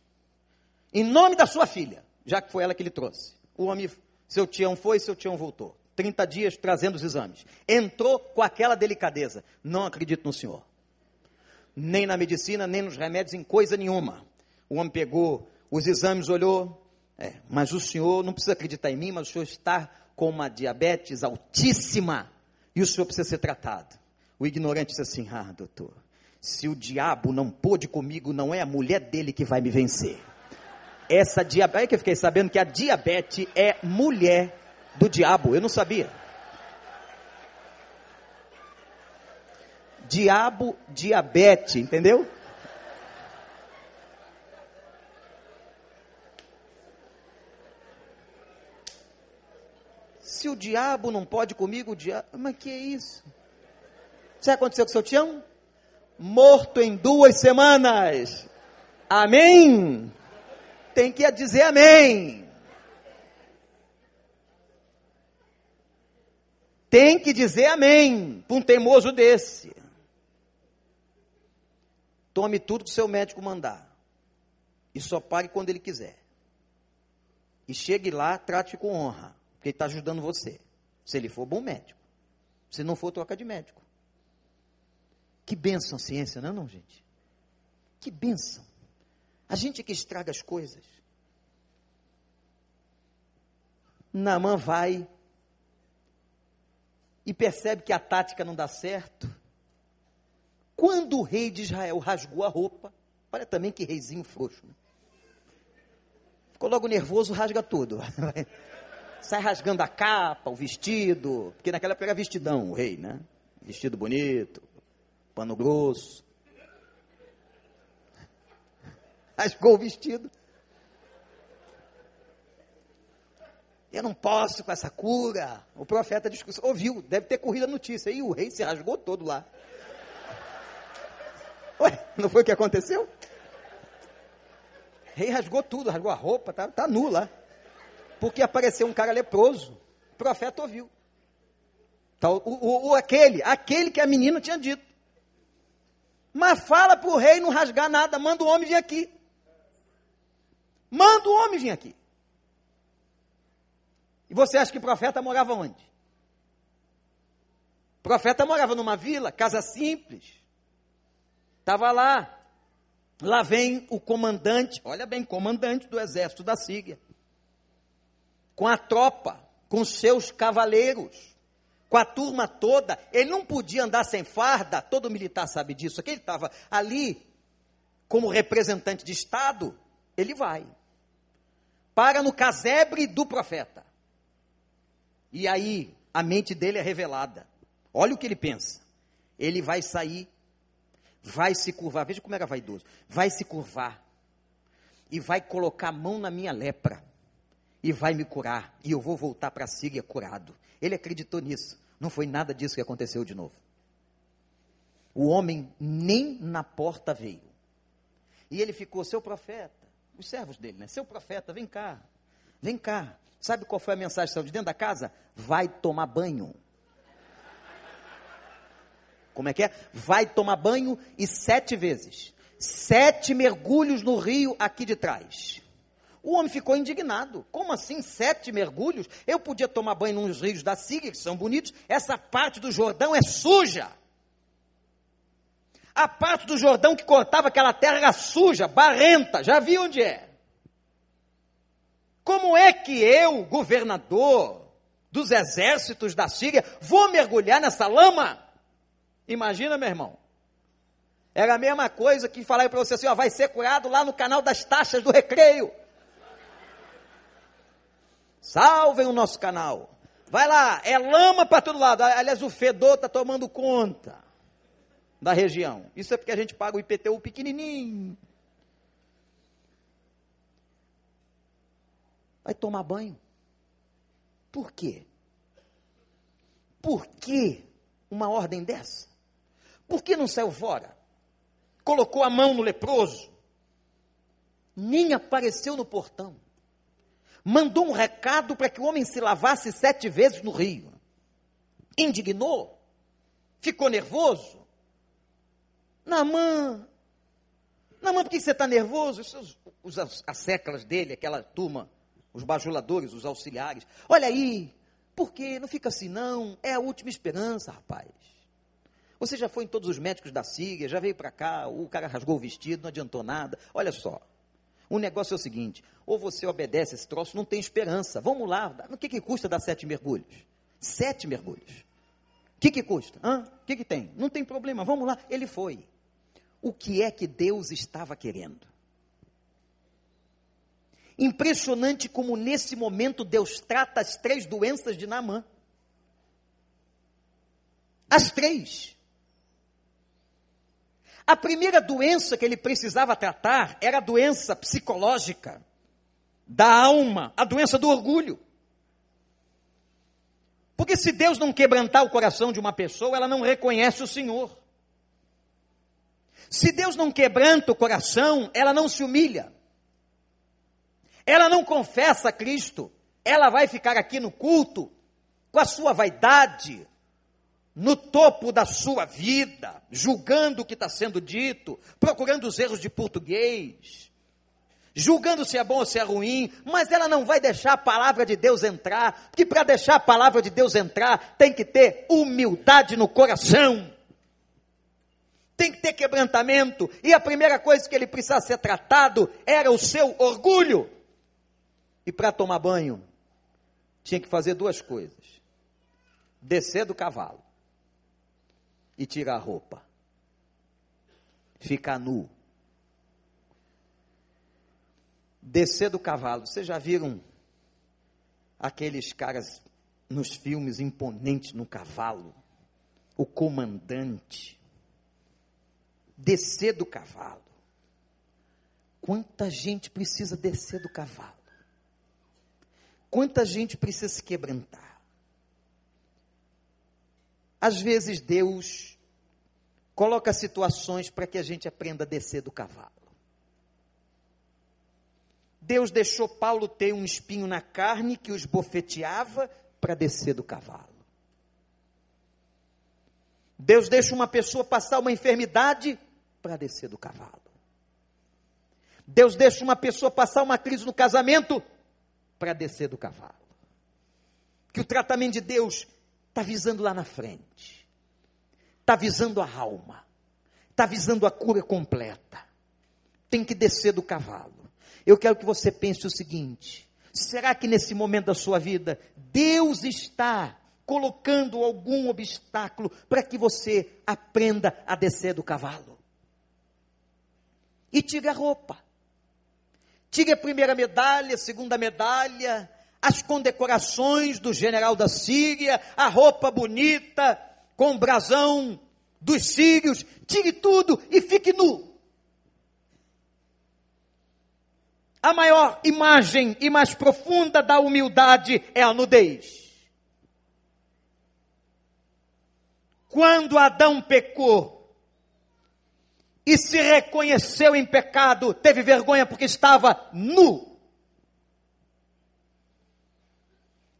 Em nome da sua filha, já que foi ela que lhe trouxe. O homem, seu tião foi, seu tião voltou. 30 dias trazendo os exames. Entrou com aquela delicadeza. Não acredito no senhor. Nem na medicina, nem nos remédios, em coisa nenhuma. O homem pegou os exames, olhou, É, mas o senhor não precisa acreditar em mim, mas o senhor está com uma diabetes altíssima e o senhor precisa ser tratado. O ignorante disse assim: Ah, doutor, se o diabo não pôde comigo, não é a mulher dele que vai me vencer. Essa diabetes, é que eu fiquei sabendo que a diabetes é mulher do diabo, eu não sabia. Diabo, diabetes, entendeu? Se o diabo não pode comigo, o diabo. Mas que é isso? Sabe o que aconteceu com o seu Tião? Morto em duas semanas. Amém? Tem que dizer amém. Tem que dizer amém para um teimoso desse. Tome tudo que seu médico mandar. E só pague quando ele quiser. E chegue lá, trate com honra. Porque ele está ajudando você. Se ele for bom médico. Se não for, troca de médico. Que bênção a ciência, não é não, gente? Que bênção. A gente é que estraga as coisas. Namã vai e percebe que a tática não dá certo quando o rei de Israel rasgou a roupa, olha também que reizinho frouxo. Né? Ficou logo nervoso, rasga tudo. Sai rasgando a capa, o vestido, porque naquela época era vestidão, o rei, né? Vestido bonito, pano grosso. Rasgou o vestido. Eu não posso com essa cura. O profeta ouviu, deve ter corrido a notícia. E o rei se rasgou todo lá. Ué, não foi o que aconteceu? O rei rasgou tudo, rasgou a roupa, tá, tá nu lá. Porque apareceu um cara leproso. O profeta ouviu. Tá, o, o, o, aquele, aquele que a menina tinha dito. Mas fala para o rei não rasgar nada, manda o homem vir aqui. Manda o homem vir aqui. E você acha que o profeta morava onde? O profeta morava numa vila, casa simples. Estava lá. Lá vem o comandante, olha bem, comandante do exército da Síria. Com a tropa, com seus cavaleiros, com a turma toda. Ele não podia andar sem farda, todo militar sabe disso. Aquele estava ali como representante de Estado, ele vai. Para no casebre do profeta. E aí a mente dele é revelada. Olha o que ele pensa. Ele vai sair vai se curvar. Veja como era vaidoso. Vai se curvar. E vai colocar a mão na minha lepra. E vai me curar. E eu vou voltar para a Síria curado. Ele acreditou nisso. Não foi nada disso que aconteceu de novo. O homem nem na porta veio. E ele ficou, seu profeta, os servos dele, né? Seu profeta, vem cá, vem cá. Sabe qual foi a mensagem de dentro da casa? Vai tomar banho. Como é que é? Vai tomar banho e sete vezes. Sete mergulhos no rio aqui de trás. O homem ficou indignado. Como assim sete mergulhos? Eu podia tomar banho nos rios da Síria, que são bonitos. Essa parte do Jordão é suja. A parte do Jordão que cortava aquela terra suja, barrenta. Já vi onde é. Como é que eu, governador dos exércitos da Síria, vou mergulhar nessa lama? Imagina, meu irmão. Era a mesma coisa que falar para você assim, ó, vai ser curado lá no canal das taxas do recreio. Salvem o nosso canal. Vai lá, é lama para todo lado. Aliás, o fedor está tomando conta da região. Isso é porque a gente paga o IPTU pequenininho. Vai tomar banho. Por quê? Por que uma ordem dessa? Por que não saiu fora? Colocou a mão no leproso. Nem apareceu no portão. Mandou um recado para que o homem se lavasse sete vezes no rio. Indignou. Ficou nervoso. Namã. Namã, por que você está nervoso? Os, os, as séculas dele, aquela turma, os bajuladores, os auxiliares. Olha aí, por que? Não fica assim, não. É a última esperança, rapaz. Você já foi em todos os médicos da Síria, já veio para cá, o cara rasgou o vestido, não adiantou nada. Olha só, O negócio é o seguinte: ou você obedece esse troço, não tem esperança. Vamos lá, o que, que custa dar sete mergulhos? Sete mergulhos. O que, que custa? O que, que tem? Não tem problema, vamos lá. Ele foi. O que é que Deus estava querendo? Impressionante como nesse momento Deus trata as três doenças de Naamã. As três. A primeira doença que ele precisava tratar era a doença psicológica, da alma, a doença do orgulho. Porque se Deus não quebrantar o coração de uma pessoa, ela não reconhece o Senhor. Se Deus não quebranta o coração, ela não se humilha. Ela não confessa a Cristo. Ela vai ficar aqui no culto com a sua vaidade, no topo da sua vida, julgando o que está sendo dito, procurando os erros de português, julgando se é bom ou se é ruim, mas ela não vai deixar a palavra de Deus entrar, porque para deixar a palavra de Deus entrar, tem que ter humildade no coração. Tem que ter quebrantamento, e a primeira coisa que ele precisa ser tratado era o seu orgulho. E para tomar banho, tinha que fazer duas coisas: descer do cavalo e tirar a roupa, ficar nu. Descer do cavalo. Vocês já viram aqueles caras nos filmes imponentes no cavalo? O comandante. Descer do cavalo. Quanta gente precisa descer do cavalo? Quanta gente precisa se quebrantar? Às vezes Deus coloca situações para que a gente aprenda a descer do cavalo. Deus deixou Paulo ter um espinho na carne que os bofeteava para descer do cavalo. Deus deixa uma pessoa passar uma enfermidade para descer do cavalo. Deus deixa uma pessoa passar uma crise no casamento para descer do cavalo. Que o tratamento de Deus está visando lá na frente, está visando a alma, está visando a cura completa. Tem que descer do cavalo. Eu quero que você pense o seguinte: será que nesse momento da sua vida, Deus está colocando algum obstáculo para que você aprenda a descer do cavalo? E tire a roupa. Tire a primeira medalha, a segunda medalha, as condecorações do general da Síria, a roupa bonita, com brasão dos sírios, tire tudo e fique nu. A maior imagem e mais profunda da humildade é a nudez. Quando Adão pecou, e se reconheceu em pecado, teve vergonha porque estava nu.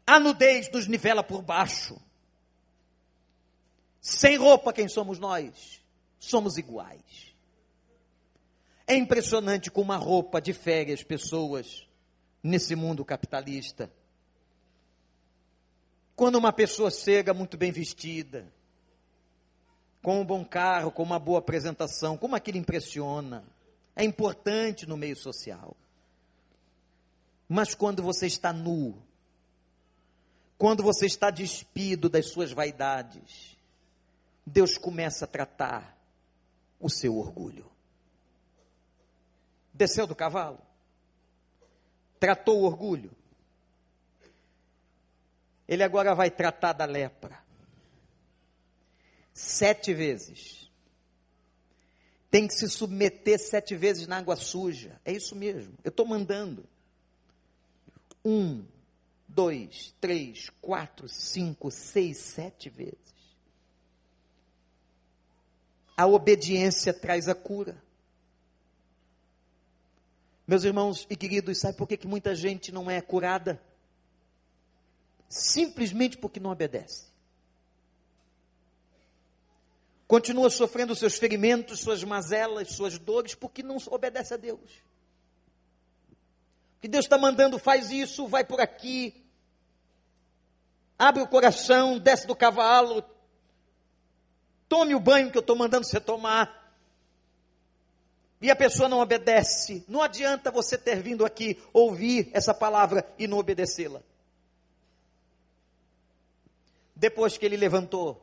A nudez nos nivela por baixo. Sem roupa, quem somos nós? Somos iguais. É impressionante como a roupa difere as pessoas nesse mundo capitalista. Quando uma pessoa chega muito bem vestida, com um bom carro, com uma boa apresentação, como aquilo impressiona. É importante no meio social. Mas quando você está nu, quando você está despido das suas vaidades, Deus começa a tratar o seu orgulho. Desceu do cavalo, tratou o orgulho. Ele agora vai tratar da lepra sete vezes. Tem que se submeter sete vezes na água suja. É isso mesmo. Eu estou mandando. Um, dois, três, quatro, cinco, seis, sete vezes. A obediência traz a cura. Meus irmãos e queridos, sabe por que, que muita gente não é curada? Simplesmente porque não obedece continua sofrendo seus ferimentos, suas mazelas, suas dores, porque não obedece a Deus. Que Deus está mandando, faz isso, vai por aqui, abre o coração, desce do cavalo, tome o banho que eu estou mandando você tomar. e a pessoa não obedece, não adianta você ter vindo aqui ouvir essa palavra e não obedecê-la. Depois que ele levantou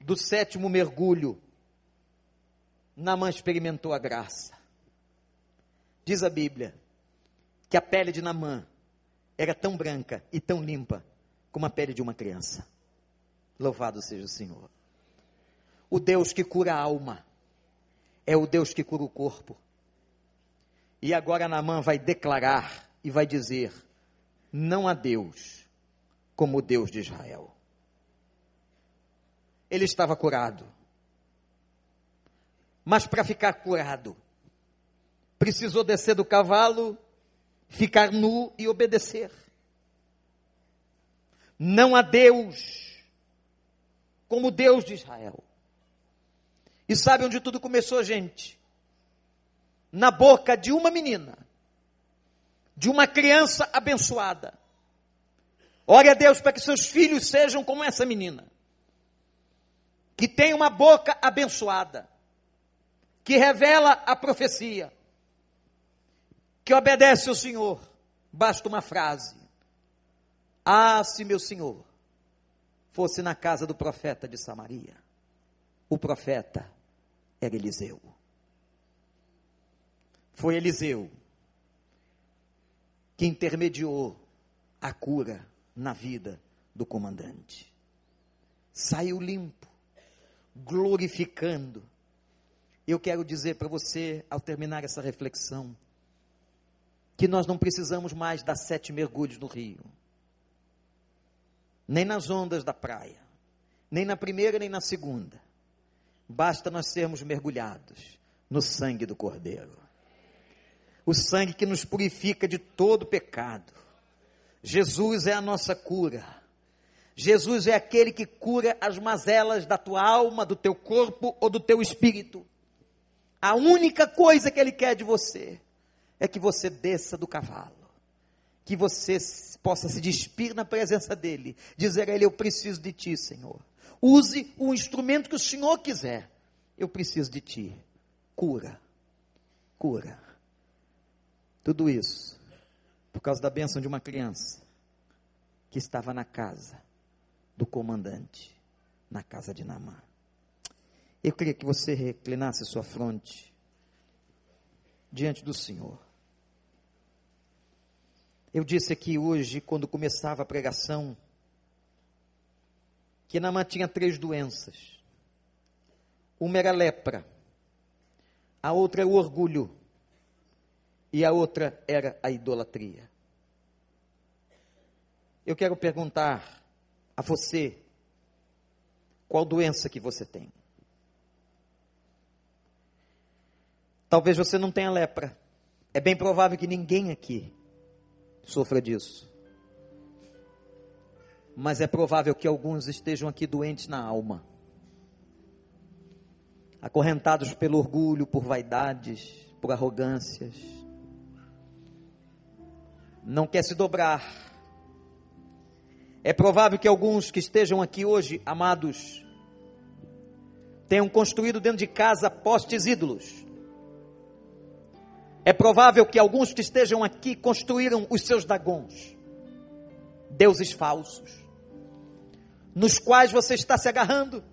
do sétimo mergulho, Namã experimentou a graça. Diz a Bíblia que a pele de Namã era tão branca e tão limpa como a pele de uma criança. Louvado seja o Senhor. O Deus que cura a alma é o Deus que cura o corpo. E agora Naamã vai declarar e vai dizer: não há Deus como o Deus de Israel. Ele estava curado. Mas para ficar curado, precisou descer do cavalo, ficar nu e obedecer. Não há Deus como Deus de Israel. E sabe onde tudo começou, gente? Na boca de uma menina, de uma criança abençoada. Ore a Deus para que seus filhos sejam como essa menina, que tem uma boca abençoada, que revela a profecia, que obedece ao Senhor. Basta uma frase: Ah, se meu Senhor fosse na casa do profeta de Samaria. O profeta era Eliseu. Foi Eliseu que intermediou a cura na vida do comandante. Saiu limpo, glorificando. Eu quero dizer para você, ao terminar essa reflexão, que nós não precisamos mais dar sete mergulhos no rio nem nas ondas da praia, nem na primeira nem na segunda. Basta nós sermos mergulhados no sangue do Cordeiro. O sangue que nos purifica de todo pecado. Jesus é a nossa cura. Jesus é aquele que cura as mazelas da tua alma, do teu corpo ou do teu espírito. A única coisa que ele quer de você é que você desça do cavalo que você possa se despir na presença dele, dizer a ele: Eu preciso de ti, Senhor. Use o instrumento que o Senhor quiser. Eu preciso de ti. Cura. Cura. Tudo isso por causa da bênção de uma criança que estava na casa do comandante, na casa de Namã. Eu queria que você reclinasse sua fronte diante do Senhor. Eu disse aqui hoje, quando começava a pregação, que Namã tinha três doenças. Uma era lepra, a outra é o orgulho e a outra era a idolatria. Eu quero perguntar a você qual doença que você tem. Talvez você não tenha lepra. É bem provável que ninguém aqui sofra disso. Mas é provável que alguns estejam aqui doentes na alma, acorrentados pelo orgulho, por vaidades, por arrogâncias. Não quer se dobrar. É provável que alguns que estejam aqui hoje, amados, tenham construído dentro de casa postes ídolos é provável que alguns que estejam aqui construíram os seus dagons, deuses falsos, nos quais você está se agarrando,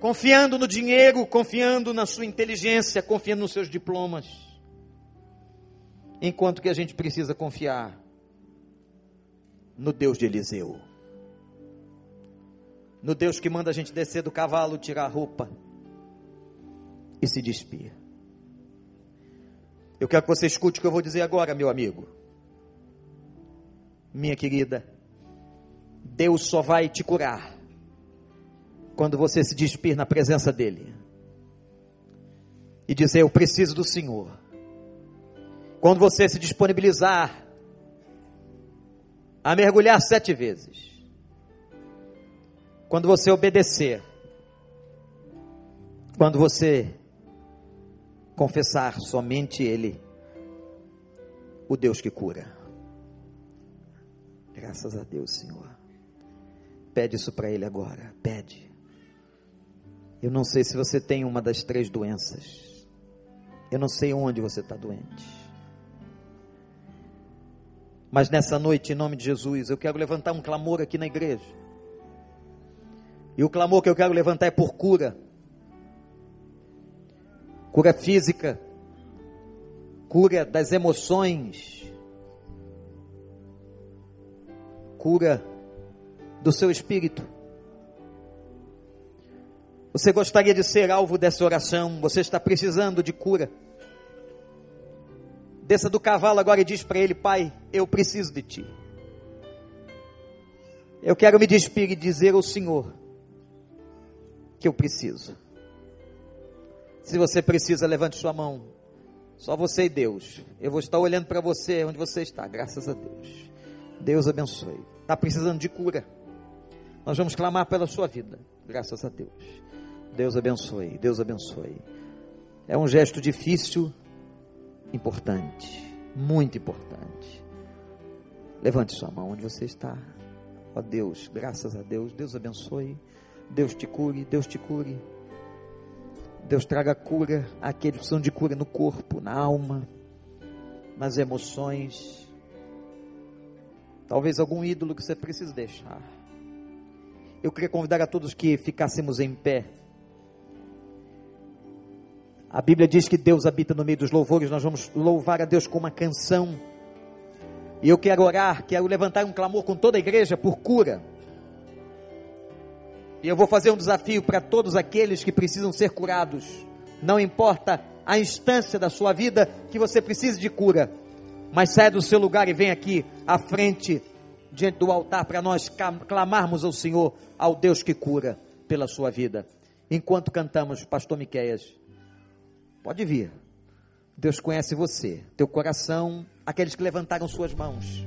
confiando no dinheiro, confiando na sua inteligência, confiando nos seus diplomas, enquanto que a gente precisa confiar no Deus de Eliseu, no Deus que manda a gente descer do cavalo, tirar a roupa e se despir. Eu quero que você escute o que eu vou dizer agora, meu amigo. Minha querida, Deus só vai te curar quando você se despir na presença dEle e dizer: Eu preciso do Senhor. Quando você se disponibilizar a mergulhar sete vezes, quando você obedecer, quando você confessar somente Ele, o Deus que cura. Graças a Deus, Senhor. Pede isso para Ele agora. Pede. Eu não sei se você tem uma das três doenças. Eu não sei onde você está doente. Mas nessa noite, em nome de Jesus, eu quero levantar um clamor aqui na igreja. E o clamor que eu quero levantar é por cura. Cura física, cura das emoções, cura do seu espírito. Você gostaria de ser alvo dessa oração? Você está precisando de cura? Desça do cavalo agora e diz para ele: Pai, eu preciso de ti. Eu quero me despedir e dizer ao Senhor que eu preciso. Se você precisa, levante sua mão. Só você e Deus. Eu vou estar olhando para você onde você está, graças a Deus. Deus abençoe. Está precisando de cura. Nós vamos clamar pela sua vida, graças a Deus. Deus abençoe, Deus abençoe. É um gesto difícil, importante, muito importante. Levante sua mão onde você está. Ó Deus, graças a Deus, Deus abençoe. Deus te cure, Deus te cure. Deus traga cura àqueles que precisam de cura no corpo, na alma, nas emoções. Talvez algum ídolo que você precise deixar. Eu queria convidar a todos que ficássemos em pé. A Bíblia diz que Deus habita no meio dos louvores, nós vamos louvar a Deus com uma canção. E eu quero orar, quero levantar um clamor com toda a igreja por cura. E eu vou fazer um desafio para todos aqueles que precisam ser curados. Não importa a instância da sua vida que você precise de cura, mas saia do seu lugar e vem aqui à frente, diante do altar, para nós clamarmos ao Senhor, ao Deus que cura pela sua vida. Enquanto cantamos, Pastor Miqueias. Pode vir. Deus conhece você, teu coração, aqueles que levantaram suas mãos.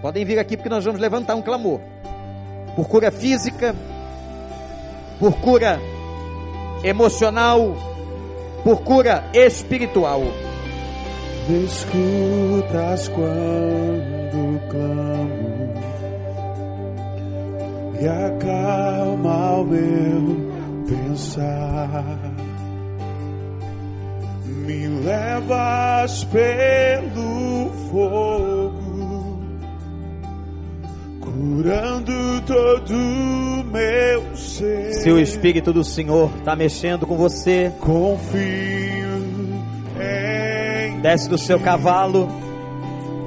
Podem vir aqui porque nós vamos levantar um clamor. Por cura física, por cura emocional, por cura espiritual. Me escutas quando clamo e acalma o meu pensar me levas pelo fogo, curando todo meu ser. Se o Espírito do Senhor está mexendo com você, confio em desce do seu cavalo,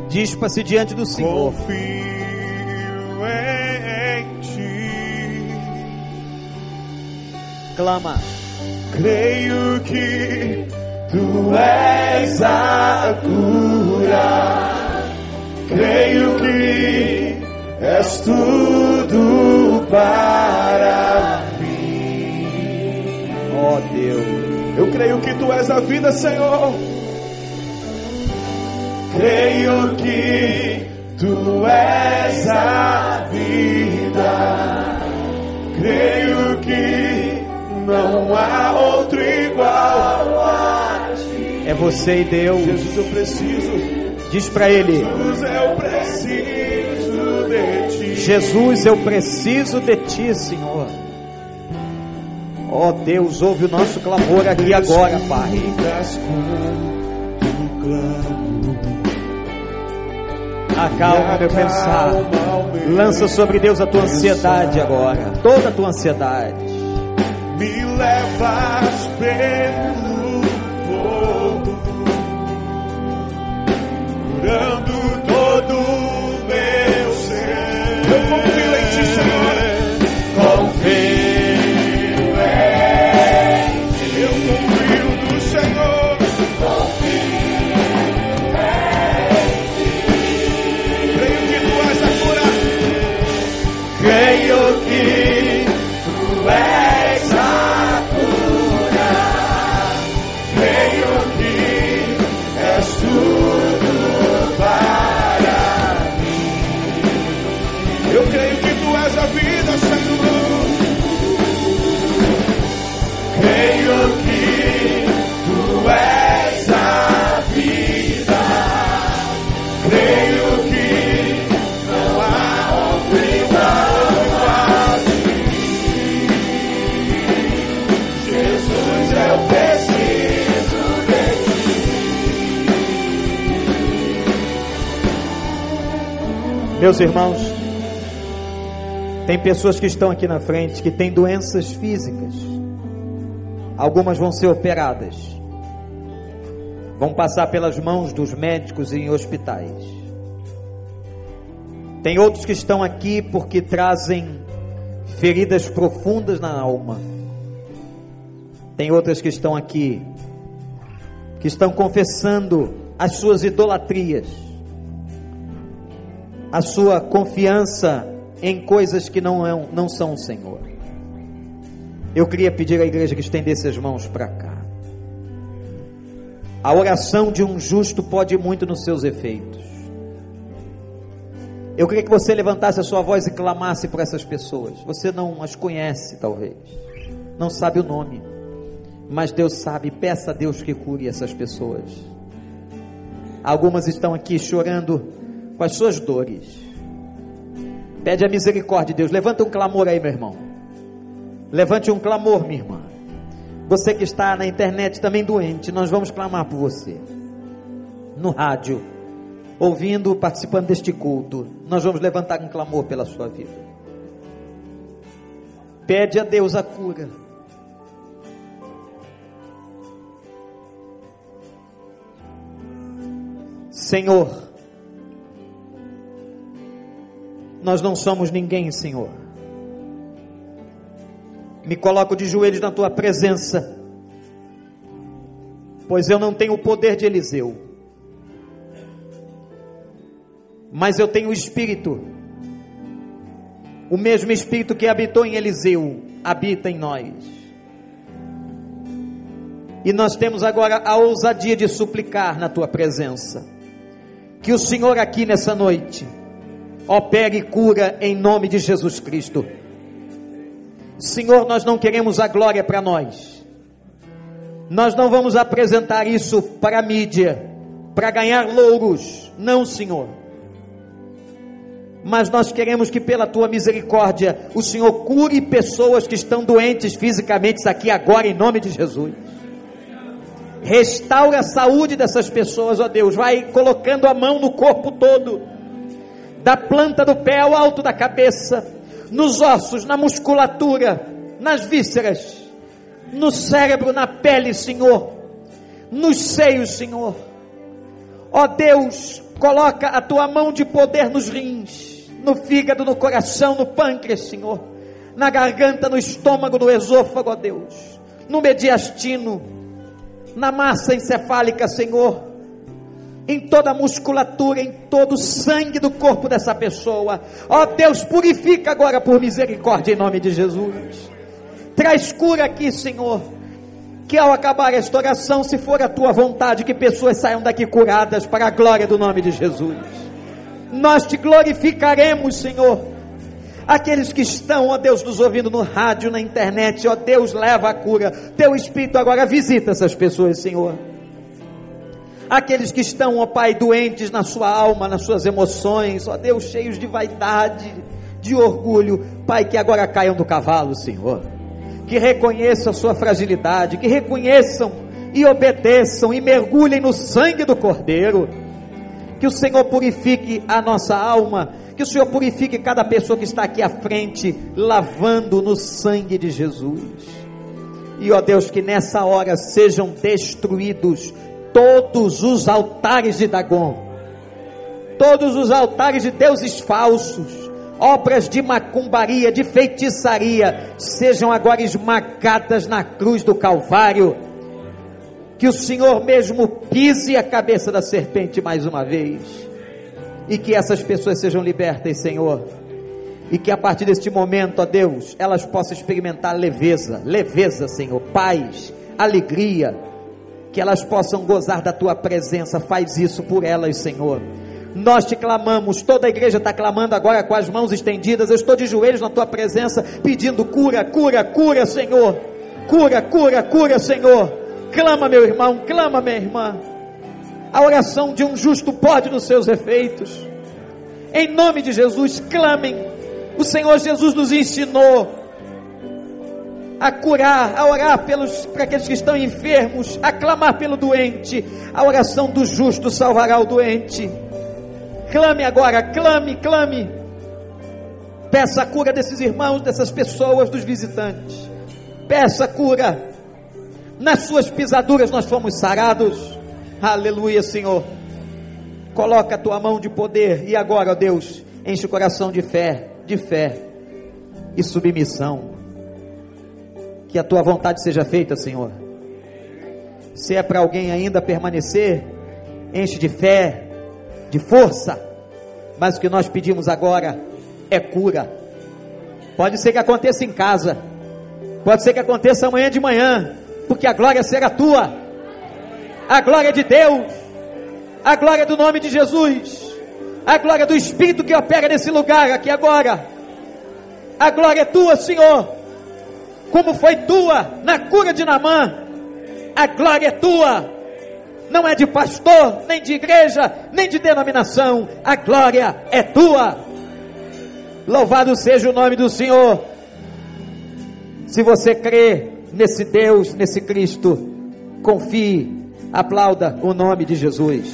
dispa-se diante do Senhor. Confio em ti. Clama. Creio que tu és a cura. Creio que és tudo para mim. Ó oh, Deus. Eu creio que tu és a vida, Senhor. Creio que tu és a vida. Creio que não há outro igual a ti. É você e Deus. Jesus, eu preciso. Diz para ele: Jesus, eu preciso. Jesus, eu preciso de ti, Senhor. Ó oh, Deus, ouve o nosso clamor aqui agora, Pai. Acalma meu pensar. Lança sobre Deus a tua ansiedade agora. Toda a tua ansiedade. Me levas pelo fogo, Meus irmãos, tem pessoas que estão aqui na frente que têm doenças físicas. Algumas vão ser operadas. Vão passar pelas mãos dos médicos em hospitais. Tem outros que estão aqui porque trazem feridas profundas na alma. Tem outras que estão aqui que estão confessando as suas idolatrias a sua confiança em coisas que não, é, não são o Senhor. Eu queria pedir à igreja que estendesse as mãos para cá. A oração de um justo pode muito nos seus efeitos. Eu queria que você levantasse a sua voz e clamasse por essas pessoas. Você não as conhece, talvez, não sabe o nome, mas Deus sabe. Peça a Deus que cure essas pessoas. Algumas estão aqui chorando com as suas dores. Pede a misericórdia de Deus. Levanta um clamor aí, meu irmão. Levante um clamor, minha irmã. Você que está na internet também doente, nós vamos clamar por você. No rádio, ouvindo, participando deste culto, nós vamos levantar um clamor pela sua vida. Pede a Deus a cura. Senhor, Nós não somos ninguém, Senhor. Me coloco de joelhos na tua presença, pois eu não tenho o poder de Eliseu, mas eu tenho o Espírito, o mesmo Espírito que habitou em Eliseu, habita em nós. E nós temos agora a ousadia de suplicar na tua presença, que o Senhor aqui nessa noite, opere cura em nome de Jesus Cristo. Senhor, nós não queremos a glória para nós. Nós não vamos apresentar isso para a mídia, para ganhar louros. Não, Senhor. Mas nós queremos que, pela tua misericórdia, o Senhor cure pessoas que estão doentes fisicamente aqui agora, em nome de Jesus. Restaura a saúde dessas pessoas, ó Deus. Vai colocando a mão no corpo todo da planta do pé ao alto da cabeça, nos ossos, na musculatura, nas vísceras, no cérebro, na pele, Senhor, nos seios, Senhor. Ó Deus, coloca a tua mão de poder nos rins, no fígado, no coração, no pâncreas, Senhor, na garganta, no estômago, no esôfago, ó Deus, no mediastino, na massa encefálica, Senhor em toda a musculatura, em todo o sangue do corpo dessa pessoa. Ó oh, Deus, purifica agora por misericórdia em nome de Jesus. Traz cura aqui, Senhor. Que ao acabar esta oração, se for a tua vontade, que pessoas saiam daqui curadas para a glória do nome de Jesus. Nós te glorificaremos, Senhor. Aqueles que estão, ó Deus, nos ouvindo no rádio, na internet, ó Deus, leva a cura. Teu Espírito agora visita essas pessoas, Senhor aqueles que estão, ó Pai, doentes na sua alma, nas suas emoções, ó Deus, cheios de vaidade, de orgulho, Pai, que agora caiam do cavalo, Senhor, que reconheçam a sua fragilidade, que reconheçam e obedeçam e mergulhem no sangue do Cordeiro, que o Senhor purifique a nossa alma, que o Senhor purifique cada pessoa que está aqui à frente, lavando no sangue de Jesus. E ó Deus, que nessa hora sejam destruídos todos os altares de Dagon, todos os altares de deuses falsos, obras de macumbaria, de feitiçaria, sejam agora esmagadas na cruz do Calvário. Que o Senhor mesmo pise a cabeça da serpente mais uma vez. E que essas pessoas sejam libertas, Senhor. E que a partir deste momento, ó Deus, elas possam experimentar leveza, leveza, Senhor, paz, alegria, que elas possam gozar da tua presença. Faz isso por elas, Senhor. Nós te clamamos, toda a igreja está clamando agora com as mãos estendidas. Eu estou de joelhos na tua presença, pedindo cura, cura, cura, Senhor. Cura, cura, cura, Senhor. Clama, meu irmão, clama, minha irmã. A oração de um justo pode nos seus efeitos. Em nome de Jesus, clamem. O Senhor Jesus nos ensinou a curar, a orar pelos, para aqueles que estão enfermos, a clamar pelo doente. A oração do justo salvará o doente. Clame agora, clame, clame. Peça a cura desses irmãos, dessas pessoas, dos visitantes. Peça a cura. Nas suas pisaduras nós fomos sarados. Aleluia, Senhor. Coloca a tua mão de poder e agora, ó Deus, enche o coração de fé, de fé e submissão. Que a tua vontade seja feita, Senhor. Se é para alguém ainda permanecer, enche de fé, de força. Mas o que nós pedimos agora é cura. Pode ser que aconteça em casa, pode ser que aconteça amanhã de manhã, porque a glória será tua, a glória de Deus, a glória do nome de Jesus, a glória do Espírito que opera nesse lugar aqui agora. A glória é tua, Senhor, como foi tua na cura de Namã. A glória é tua não é de pastor, nem de igreja, nem de denominação, a glória é tua. Louvado seja o nome do Senhor. Se você crê nesse Deus, nesse Cristo, confie, aplauda o nome de Jesus.